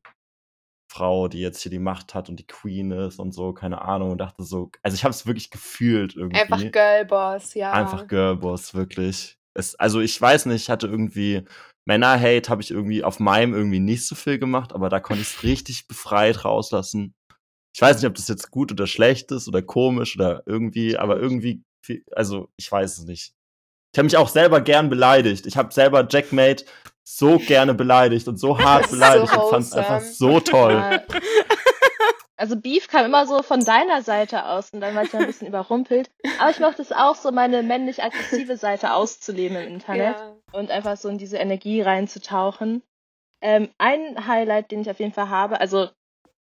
Frau, die jetzt hier die Macht hat und die Queen ist und so, keine Ahnung, und dachte so, also ich habe es wirklich gefühlt irgendwie. Einfach Girlboss, ja. Einfach Girlboss, wirklich. Es, also ich weiß nicht, ich hatte irgendwie Männer-Hate habe ich irgendwie auf meinem irgendwie nicht so viel gemacht, aber da konnte ich es richtig befreit rauslassen. Ich weiß nicht, ob das jetzt gut oder schlecht ist oder komisch oder irgendwie, aber irgendwie, also ich weiß es nicht. Ich habe mich auch selber gern beleidigt. Ich habe selber Jackmate so gerne beleidigt und so hart ist so beleidigt und fand es einfach so toll. Ja. Also Beef kam immer so von deiner Seite aus und dann war ich ein bisschen überrumpelt. Aber ich mochte es auch so, meine männlich-aggressive Seite auszuleben im Internet Ja. und einfach so in diese Energie reinzutauchen. Ähm, ein Highlight, den ich auf jeden Fall habe, also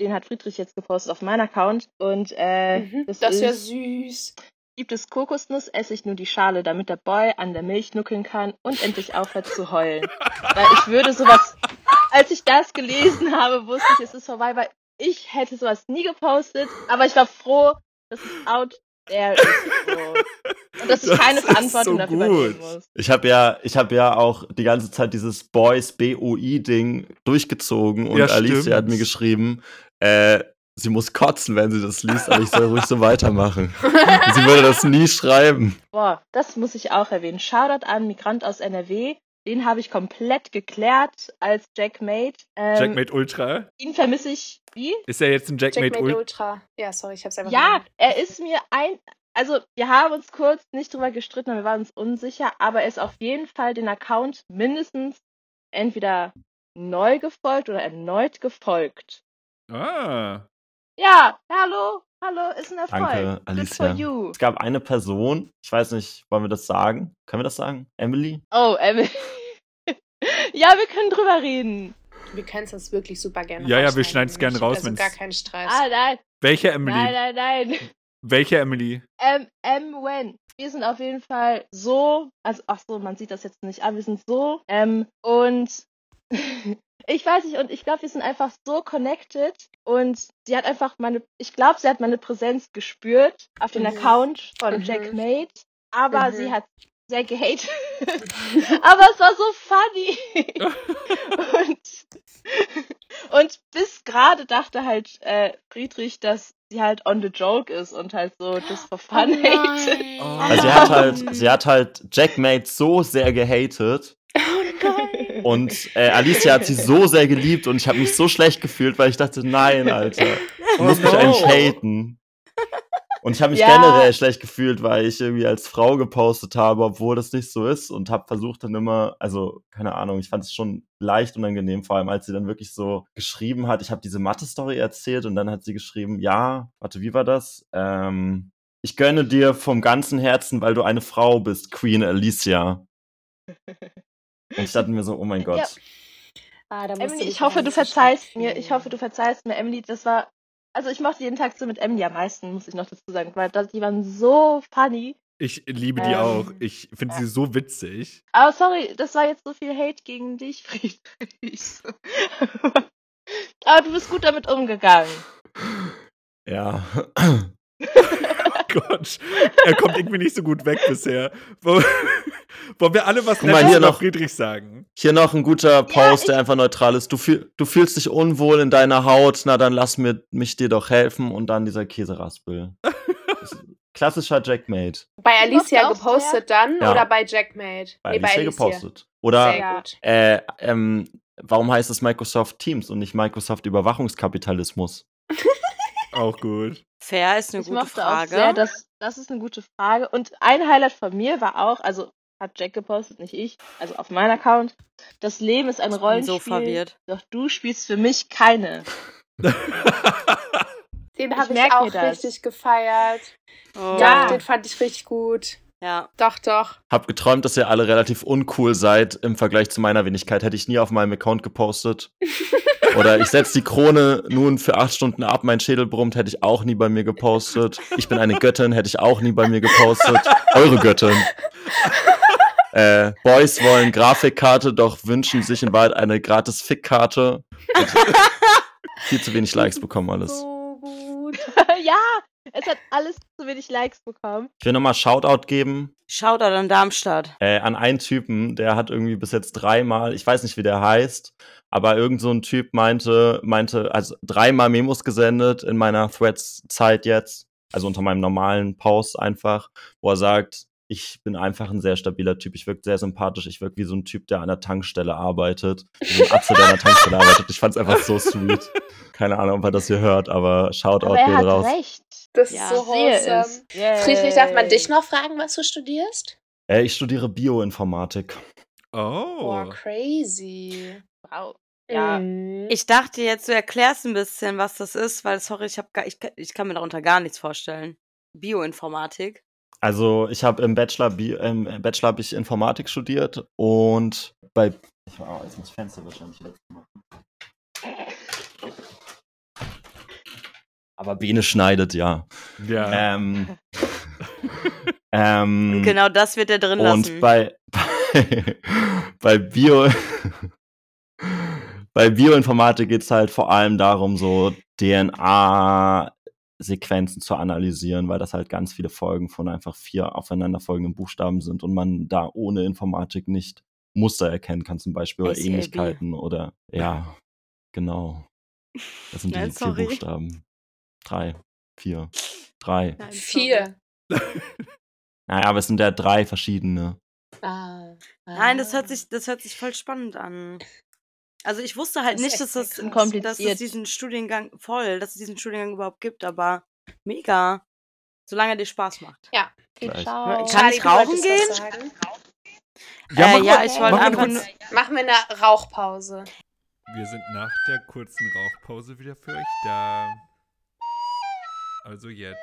den hat Friedrich jetzt gepostet auf meinem Account und äh, Mhm. das, Das ist ja süß. Gibt es Kokosnuss, esse ich nur die Schale, damit der Boy an der Milch nuckeln kann und endlich aufhört zu heulen. Weil ich würde sowas, als ich das gelesen habe, wusste ich, es ist vorbei, weil ich hätte sowas nie gepostet, aber ich war froh, dass es out there ist. So. Und dass ich Das keine ist Verantwortung so dafür übernehmen gut. muss. Ich habe ja, ich habe ja auch die ganze Zeit dieses Boys BOI Ding durchgezogen und Ja, Alicia hat mir geschrieben, äh, sie muss kotzen, wenn sie das liest, aber ich soll ruhig so weitermachen. Sie würde das nie schreiben. Boah, das muss ich auch erwähnen. Shoutout an Migrant aus NRW. Den habe ich komplett geklärt als Jackmate. Ähm, Jackmate Ultra. Ihn vermisse ich. Wie? Ist er jetzt ein Jackmate, Jackmate Ultra? Ultra. Ja, sorry, ich hab's einfach Ja, er ist mir ein. Also, wir haben uns kurz nicht drüber gestritten, wir waren uns unsicher, aber er ist auf jeden Fall den Account mindestens entweder neu gefolgt oder erneut gefolgt. Ah. Ja, hallo, hallo, ist ein Erfolg. Danke, Good Alicia. for you. Es gab eine Person, ich weiß nicht, wollen wir das sagen? Können wir das sagen? Emily? Oh, Emily. ja, wir können drüber reden. Wir können es wirklich super gerne Ja, ja, wir schneiden's wenn gerne ihr raus. Also wenn's- gar kein Stress. Ah, nein, Welche Emily? nein, nein, nein. Welche Emily? Ähm, M. Wen. Wir sind auf jeden Fall so, also ach so, man sieht das jetzt nicht, aber wir sind so, ähm, und ich weiß nicht, und ich glaube, wir sind einfach so connected und sie hat einfach meine, ich glaube, sie hat meine Präsenz gespürt auf den Mhm. Account von Mhm. Jackmate, aber Mhm. sie hat sehr gehatet. aber es war so funny. und, und bis gerade dachte halt äh, Friedrich, dass sie halt on the joke ist und halt so just for fun Oh hatet. Oh. Also sie hat halt, sie hat halt Jackmate so sehr gehatet. Und äh, Alicia hat sie so sehr geliebt und ich habe mich so schlecht gefühlt, weil ich dachte, nein, Alter, du musst mich eigentlich haten. Und ich habe mich Ja. generell schlecht gefühlt, weil ich irgendwie als Frau gepostet habe, obwohl das nicht so ist und habe versucht dann immer, also keine Ahnung, ich fand es schon leicht unangenehm, vor allem als sie dann wirklich so geschrieben hat, ich habe diese Mathe-Story erzählt und dann hat sie geschrieben, ja, warte, wie war das? Ähm, ich gönne dir vom ganzen Herzen, weil du eine Frau bist, Queen Alicia. Und ich dachte mir so, oh mein Gott. Ja. Ah, Emily, ich hoffe, ein du verzeihst mir. Ich hoffe, du verzeihst mir, Emily. Das war, also ich mochte jeden Tag so mit Emily am meisten, muss ich noch dazu sagen, weil das, die waren so funny. Ich liebe die Ähm, auch. Ich finde ja. sie so witzig. Aber sorry, das war jetzt so viel Hate gegen dich, Friedrich. Aber du bist gut damit umgegangen. Ja. Gott, er kommt irgendwie nicht so gut weg bisher. Wollen wir alle was Guck mal, Nettes hier über noch- Friedrich sagen? Hier noch ein guter Post, ich- der einfach neutral ist. Du, fühl, du fühlst dich unwohl in deiner Haut, na dann lass mir, mich dir doch helfen und dann dieser Käseraspel. Klassischer Jackmate. Bei Alicia gepostet dann Ja. oder bei Jackmate? Bei Nee, Alicia gepostet. Oder Sehr Ja. gut. äh, ähm, warum heißt es Microsoft Teams und nicht Microsoft Überwachungskapitalismus? Auch gut. Fair ist eine Ich gute Frage. auch sehr, das, das ist eine gute Frage. Und ein Highlight von mir war auch, also hat Jack gepostet, nicht ich, also auf meinem Account. Das Leben ist ein ich bin Rollenspiel, so verwirrt. doch du spielst für mich keine. Den Ich habe ich mir auch richtig gefeiert. Oh. Ja. den fand ich richtig gut. Ja. Doch, doch. Hab geträumt, dass ihr alle relativ uncool seid im Vergleich zu meiner Wenigkeit. Hätte ich nie auf meinem Account gepostet. Oder ich setze die Krone nun für acht Stunden ab, mein Schädel brummt, hätte ich auch nie bei mir gepostet. Ich bin eine Göttin, hätte ich auch nie bei mir gepostet. Eure Göttin. Äh, Boys wollen Grafikkarte, doch wünschen sich in Wahrheit eine gratis Fickkarte. Viel zu wenig Likes bekommen alles. So gut. ja, es hat alles zu wenig Likes bekommen. Ich will nochmal Shoutout geben Shoutout an Darmstadt. äh, an einen Typen, der hat irgendwie bis jetzt dreimal, ich weiß nicht, wie der heißt, aber irgend so ein Typ meinte, meinte, also dreimal Memos gesendet in meiner Threads-Zeit jetzt, also unter meinem normalen Post einfach, wo er sagt, ich bin einfach ein sehr stabiler Typ. Ich wirke sehr sympathisch. Ich wirke wie so ein Typ, der an der Tankstelle arbeitet. Wie so ein Atze, der an der Tankstelle arbeitet. Ich fand's einfach so sweet. Keine Ahnung, ob er das hier hört, aber Shoutout Aber er geht hat raus. recht. Das Ja. ist so wholesome. es. Yay. Friedrich, darf man dich noch fragen, was du studierst? Äh, ich studiere Bioinformatik. Oh. Boah, crazy. Wow. Ja. Mhm. Ich dachte jetzt, du erklärst ein bisschen, was das ist, weil, sorry, ich, hab gar, ich, ich kann mir darunter gar nichts vorstellen. Bioinformatik. Also ich habe im Bachelor, Bi im Bachelor habe ich Informatik studiert und bei ich war, oh, jetzt muss ich Fenster wahrscheinlich wieder machen. Aber Bene schneidet, ja. Ja. Ähm, ähm, Genau das wird er drin und lassen. bei, bei, bei Bio bei Bioinformatik geht es halt vor allem darum, so DNA-Sequenzen zu analysieren, weil das halt ganz viele Folgen von einfach vier aufeinanderfolgenden Buchstaben sind und man da ohne Informatik nicht Muster erkennen kann, zum Beispiel, oder ACAB. Ähnlichkeiten oder ja, genau. Das sind die Nein, vier sorry. Buchstaben. Drei, vier, drei. Nein. Vier. Naja, aber es sind ja drei verschiedene. Ah. Nein, das hört Ah. sich, das hört sich voll spannend an. Also ich wusste halt Das nicht, dass es, dass es diesen Studiengang voll, dass es diesen Studiengang überhaupt gibt, aber mega. Solange er dir Spaß macht. Viel Gleich. Ciao. Kann Charlie, ich rauchen gehen? Ja, äh, ja, ich wollte einfach kurz- nur. Machen wir eine Rauchpause. Wir sind nach der kurzen Rauchpause wieder für euch da. Also jetzt.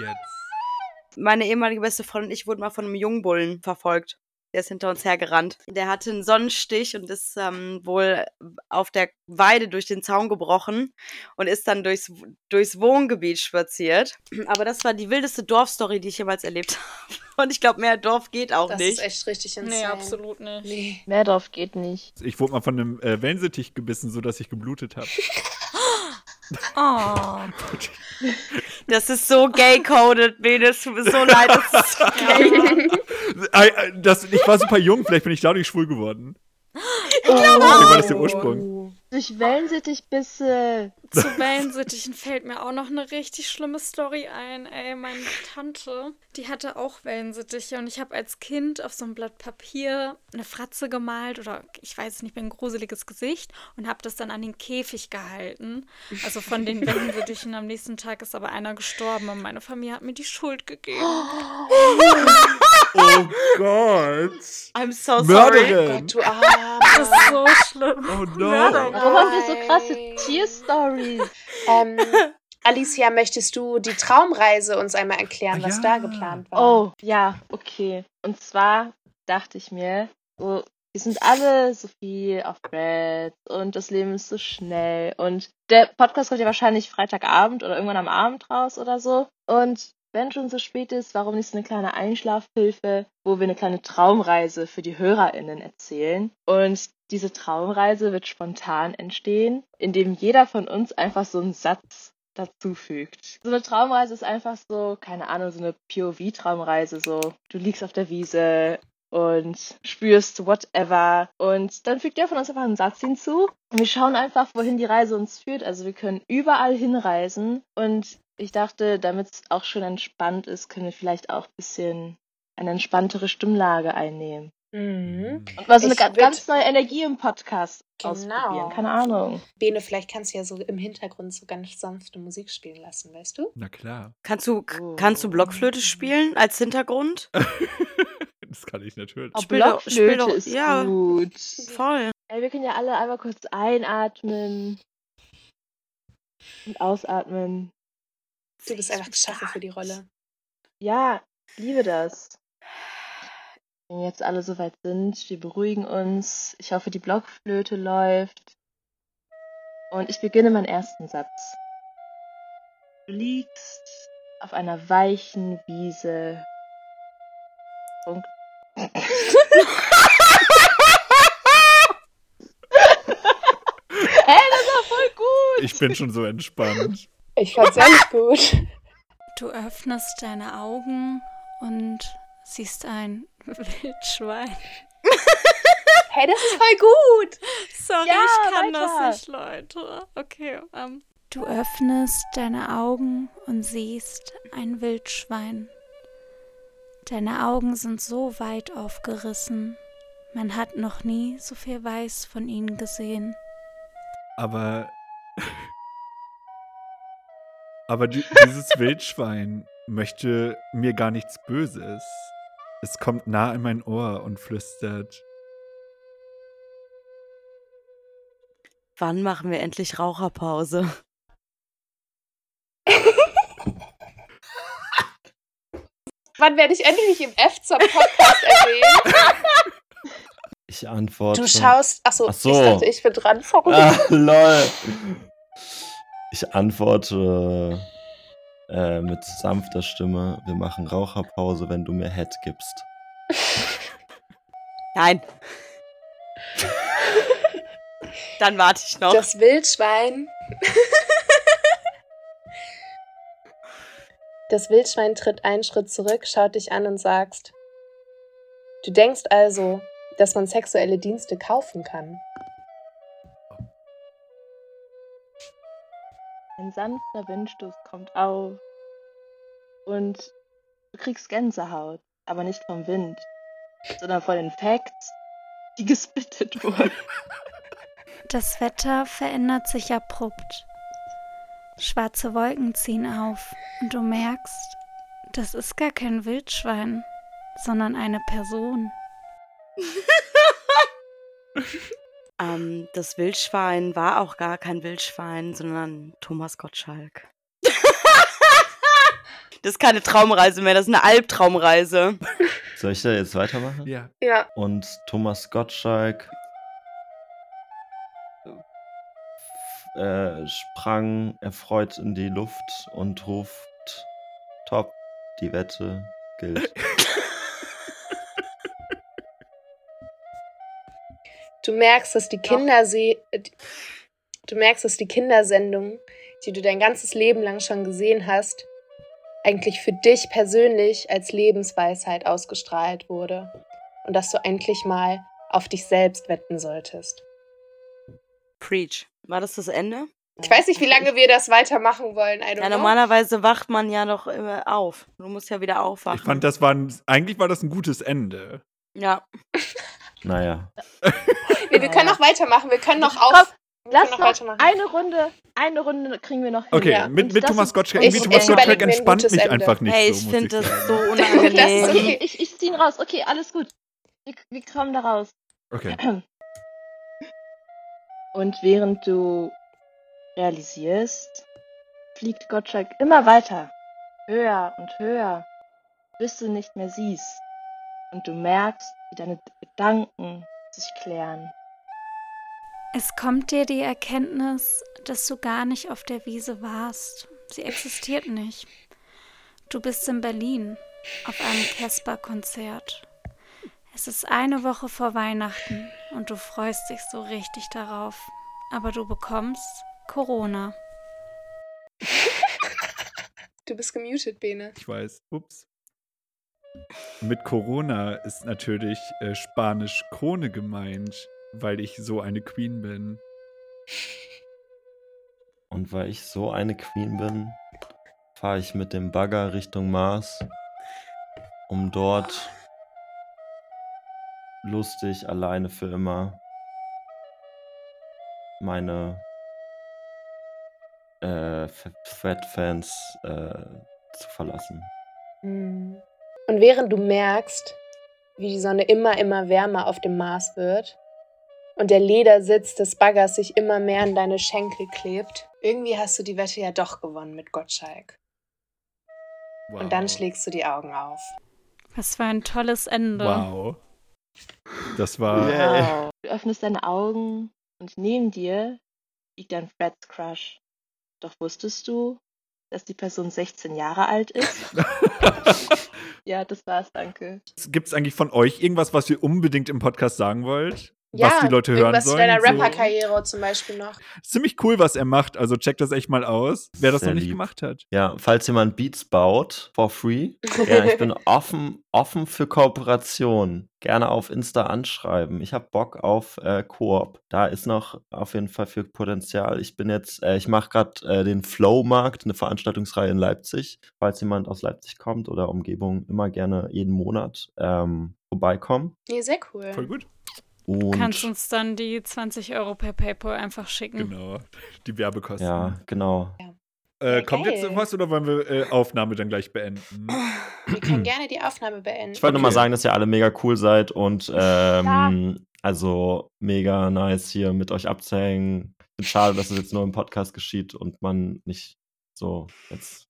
Jetzt. Meine ehemalige beste Freundin und ich wurden mal von einem Jungbullen verfolgt. Der ist hinter uns hergerannt. Der hatte einen Sonnenstich und ist ähm, wohl auf der Weide durch den Zaun gebrochen und ist dann durchs, durchs Wohngebiet spaziert. Aber das war die wildeste Dorfstory, die ich jemals erlebt habe. Und ich glaube, mehr Dorf geht auch Das nicht. ist echt richtig insane. Nee, absolut nicht. Nee. Mehrdorf geht nicht. Ich wurde mal von einem äh, Wellensittich gebissen, sodass ich geblutet habe. Oh. Das ist so gay-coded, Bene. Es tut mir so leid. Das ist so gay. Äh, äh, das, ich war super jung, vielleicht bin ich dadurch schwul geworden. Ich Deswegen war das der Ursprung. Durch Wellensittichbisse. Zu Wellensittichen fällt mir auch noch eine richtig schlimme Story ein. Ey, meine Tante, die hatte auch Wellensittiche und ich habe als Kind auf so einem Blatt Papier eine Fratze gemalt oder ich weiß nicht mehr, ein gruseliges Gesicht und habe das dann an den Käfig gehalten. Also von den Wellensittichen. Am nächsten Tag ist aber einer gestorben und meine Familie hat mir die Schuld gegeben. Oh Gott. I'm so sorry. Mörderin. Gott, du Arme. Das ist so schlimm. Oh no. Mörder. Warum haben wir so krasse. Tierstories? Ähm, Alicia, möchtest du die Traumreise uns einmal erklären, Ah, was ja. da geplant war? Oh, ja, okay. Und zwar dachte ich mir, so, wir sind alle so viel auf Red und das Leben ist so schnell. Und der Podcast kommt ja wahrscheinlich Freitagabend oder irgendwann am Abend raus oder so. Und wenn schon so spät ist, warum nicht so eine kleine Einschlafhilfe, wo wir eine kleine Traumreise für die HörerInnen erzählen? Und diese Traumreise wird spontan entstehen, indem jeder von uns einfach so einen Satz dazufügt. So eine Traumreise ist einfach so, keine Ahnung, so eine POV-Traumreise, so du liegst auf der Wiese und spürst whatever und dann fügt der von uns einfach einen Satz hinzu und wir schauen einfach, wohin die Reise uns führt. Also wir können überall hinreisen und ich dachte, damit es auch schon entspannt ist, können wir vielleicht auch ein bisschen eine entspanntere Stimmlage einnehmen. Mhm. Und mal so eine würd- ganz neue Energie im Podcast Genau. ausprobieren. Keine Ahnung. Bene, vielleicht kannst du ja so im Hintergrund so ganz sanfte Musik spielen lassen, weißt du? Na klar. Kannst du, Oh. kannst du Blockflöte spielen als Hintergrund? Das kann ich natürlich. Oh, Spiel doch- spiel Blockflöte doch- ist ja. gut. Voll. Ey, wir können ja alle einmal kurz einatmen und ausatmen. Du bist einfach geschaffen für die Rolle. Ja, ich liebe das. Wenn jetzt alle soweit sind, wir beruhigen uns. Ich hoffe, die Blockflöte läuft. Und ich beginne meinen ersten Satz. Du liegst auf einer weichen Wiese. Punkt. Ey, das war voll gut! Ich bin schon so entspannt. Ich fand's echt gut. Du öffnest deine Augen und siehst ein Wildschwein. Hey, das ist voll gut. Sorry, Ja, ich kann weiter. das nicht, Leute. Okay. Ähm. Du öffnest deine Augen und siehst ein Wildschwein. Deine Augen sind so weit aufgerissen. Man hat noch nie so viel Weiß von ihnen gesehen. Aber. Aber die, dieses Wildschwein möchte mir gar nichts Böses. Es kommt nah in mein Ohr und flüstert. Wann machen wir endlich Raucherpause? Wann werde ich endlich im F zum Podcast erwähnt? Ich antworte. Du schaust. Achso, Ach so. ich dachte, ich bin dran. Sorry. Ah, lol. Ich antworte äh, mit sanfter Stimme: Wir machen Raucherpause, wenn du mir Head gibst. Nein. Dann warte ich noch. Das Wildschwein. Das Wildschwein tritt einen Schritt zurück, schaut dich an und sagst: Du denkst also, dass man sexuelle Dienste kaufen kann. Ein sanfter Windstoß kommt auf und du kriegst Gänsehaut, aber nicht vom Wind, sondern von den Facts, die gespittet wurden. Das Wetter verändert sich abrupt. Schwarze Wolken ziehen auf und du merkst, das ist gar kein Wildschwein, sondern eine Person. Ähm, das Wildschwein war auch gar kein Wildschwein, sondern Thomas Gottschalk. das ist keine Traumreise mehr, das ist eine Albtraumreise. Soll ich da jetzt weitermachen? Ja. Ja. Und Thomas Gottschalk äh, sprang erfreut in die Luft und ruft: Top, die Wette gilt. Du merkst, dass die Kinderse du merkst, dass die Kindersendung, die du dein ganzes Leben lang schon gesehen hast, eigentlich für dich persönlich als Lebensweisheit ausgestrahlt wurde und dass du endlich mal auf dich selbst wetten solltest. Preach. War das das Ende? Ich weiß nicht, wie lange wir das weitermachen wollen. Ja, know. normalerweise wacht man ja noch immer auf. Du musst ja wieder aufwachen. Ich fand, das war ein, eigentlich war das ein gutes Ende. ja. Naja. Nee, wir können noch weitermachen. Wir können noch auf. Komm, wir Lass noch weitermachen. eine Runde, eine Runde kriegen wir noch hin. Okay, Ja, mit, mit das Thomas Gottschalk, ich Thomas Gottschalk entspannt mich Ende. einfach nicht hey, so, ich muss finde ich das so Das unangenehm. ist okay. Ich, ich zieh ihn raus. Okay, alles gut. Wir, wir kommen da raus. Okay. Und während du realisierst, fliegt Gottschalk immer weiter, höher und höher, bis du nicht mehr siehst. Und du merkst, wie deine Gedanken sich klären. Es kommt dir die Erkenntnis, dass du gar nicht auf der Wiese warst. Sie existiert nicht. Du bist in Berlin auf einem Casper-Konzert. Es ist eine Woche vor Weihnachten und du freust dich so richtig darauf. Aber du bekommst Corona. Du bist gemutet, Bene. Ich weiß. Ups. Mit Corona ist natürlich äh, Spanisch Krone gemeint, weil ich so eine Queen bin. Und weil ich so eine Queen bin, fahre ich mit dem Bagger Richtung Mars, um dort lustig, alleine für immer meine äh, Thread-Fans äh, zu verlassen. Hm. Und während du merkst, wie die Sonne immer, immer wärmer auf dem Mars wird und der Ledersitz des Baggers sich immer mehr an deine Schenkel klebt, irgendwie hast du die Wette ja doch gewonnen mit Gottschalk. Wow. Und dann schlägst du die Augen auf. Was für ein tolles Ende. Wow. Das war. Yeah. Wow. Du öffnest deine Augen und neben dir liegt dein Freds Crush. Doch wusstest du, dass die Person 16 Jahre alt ist? ja, das war's, danke. Gibt es eigentlich von euch irgendwas, was ihr unbedingt im Podcast sagen wollt? Ja, was die Leute hören sollen? deiner So- Rapper-Karriere zum Beispiel noch. Ziemlich cool, was er macht. Also checkt das echt mal aus, wer das Sehr noch nicht lieb. gemacht hat. Ja, falls jemand Beats baut, for free. Ja, ich bin offen, offen für Kooperation. Gerne auf Insta anschreiben. Ich habe Bock auf äh, Koop. Da ist noch auf jeden Fall viel Potenzial. Ich bin jetzt, äh, ich mache gerade äh, den Flow-Markt, eine Veranstaltungsreihe in Leipzig. Falls jemand aus Leipzig kommt oder Umgebung, immer gerne jeden Monat ähm, vorbeikommen. Nee, sehr cool. Voll gut. Und Kannst uns dann die 20 Euro per PayPal einfach schicken. Genau. Die Werbekosten. ja, genau. Äh, kommt jetzt Geil. noch was oder wollen wir äh, Aufnahme dann gleich beenden? Wir können gerne die Aufnahme beenden. Ich wollte nur mal Okay. sagen, dass ihr alle mega cool seid und ähm, also mega nice hier mit euch abzuhängen. Ich schade, dass es jetzt nur im Podcast geschieht und man nicht so, jetzt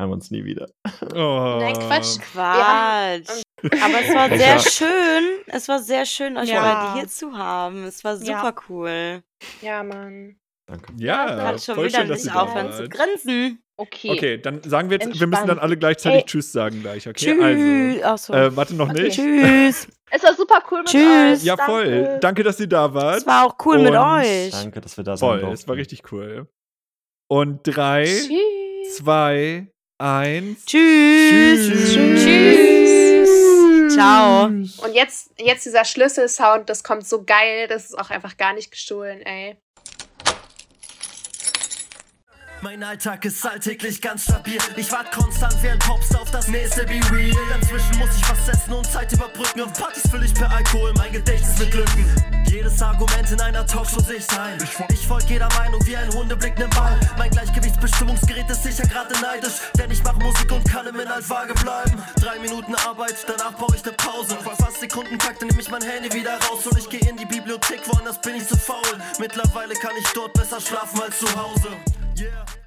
hören wir uns nie wieder. Oh. Nein, Quatsch. Quatsch. Aber es war Ich sehr schön. Es war sehr schön, euch Ja. heute hier zu haben. Es war Ja. super cool. Ja, Mann. Danke. Ja, Kann schon voll wieder schön, nicht aufhören zu grinsen. Okay. Okay, dann sagen wir jetzt, wir müssen dann Entspannt. alle gleichzeitig Ey. Tschüss sagen gleich, okay? Tschüss. Ach so. Also, äh, warte noch Okay. nicht. Tschüss. Es war super cool mit Tschüss. euch. Ja, Danke. voll. Danke, dass ihr da wart. Es war auch cool mit Und- euch. Danke, dass wir da sein Voll, es war richtig cool. Und drei, Tschüss. zwei, eins. Tschüss. Tschüss. Tschüss. Ciao. Und jetzt, jetzt dieser Schlüsselsound, das kommt so geil, das ist auch einfach gar nicht gestohlen, ey. Mein Alltag ist alltäglich ganz stabil. Ich warte konstant wie ein Popstar auf das nächste Be Real. Dazwischen muss ich was essen und Zeit überbrücken. Auf Partys fülle ich per Alkohol mein Gedächtnis mit Lücken. Jedes Argument in einer Talkshow sehe ich ein. Ich folge jeder Meinung wie ein Hundeblick nem Ball. Mein Gleichgewichtsbestimmungsgerät ist sicher gerade neidisch. Denn ich mache Musik und kann im Inhalt vage bleiben. Drei Minuten Arbeit, danach brauche ich ne Pause. Fast Sekundentakte nehme ich mein Handy wieder raus und ich gehe in die Bibliothek, woanders bin ich zu faul. Mittlerweile kann ich dort besser schlafen als zu Hause. Yeah.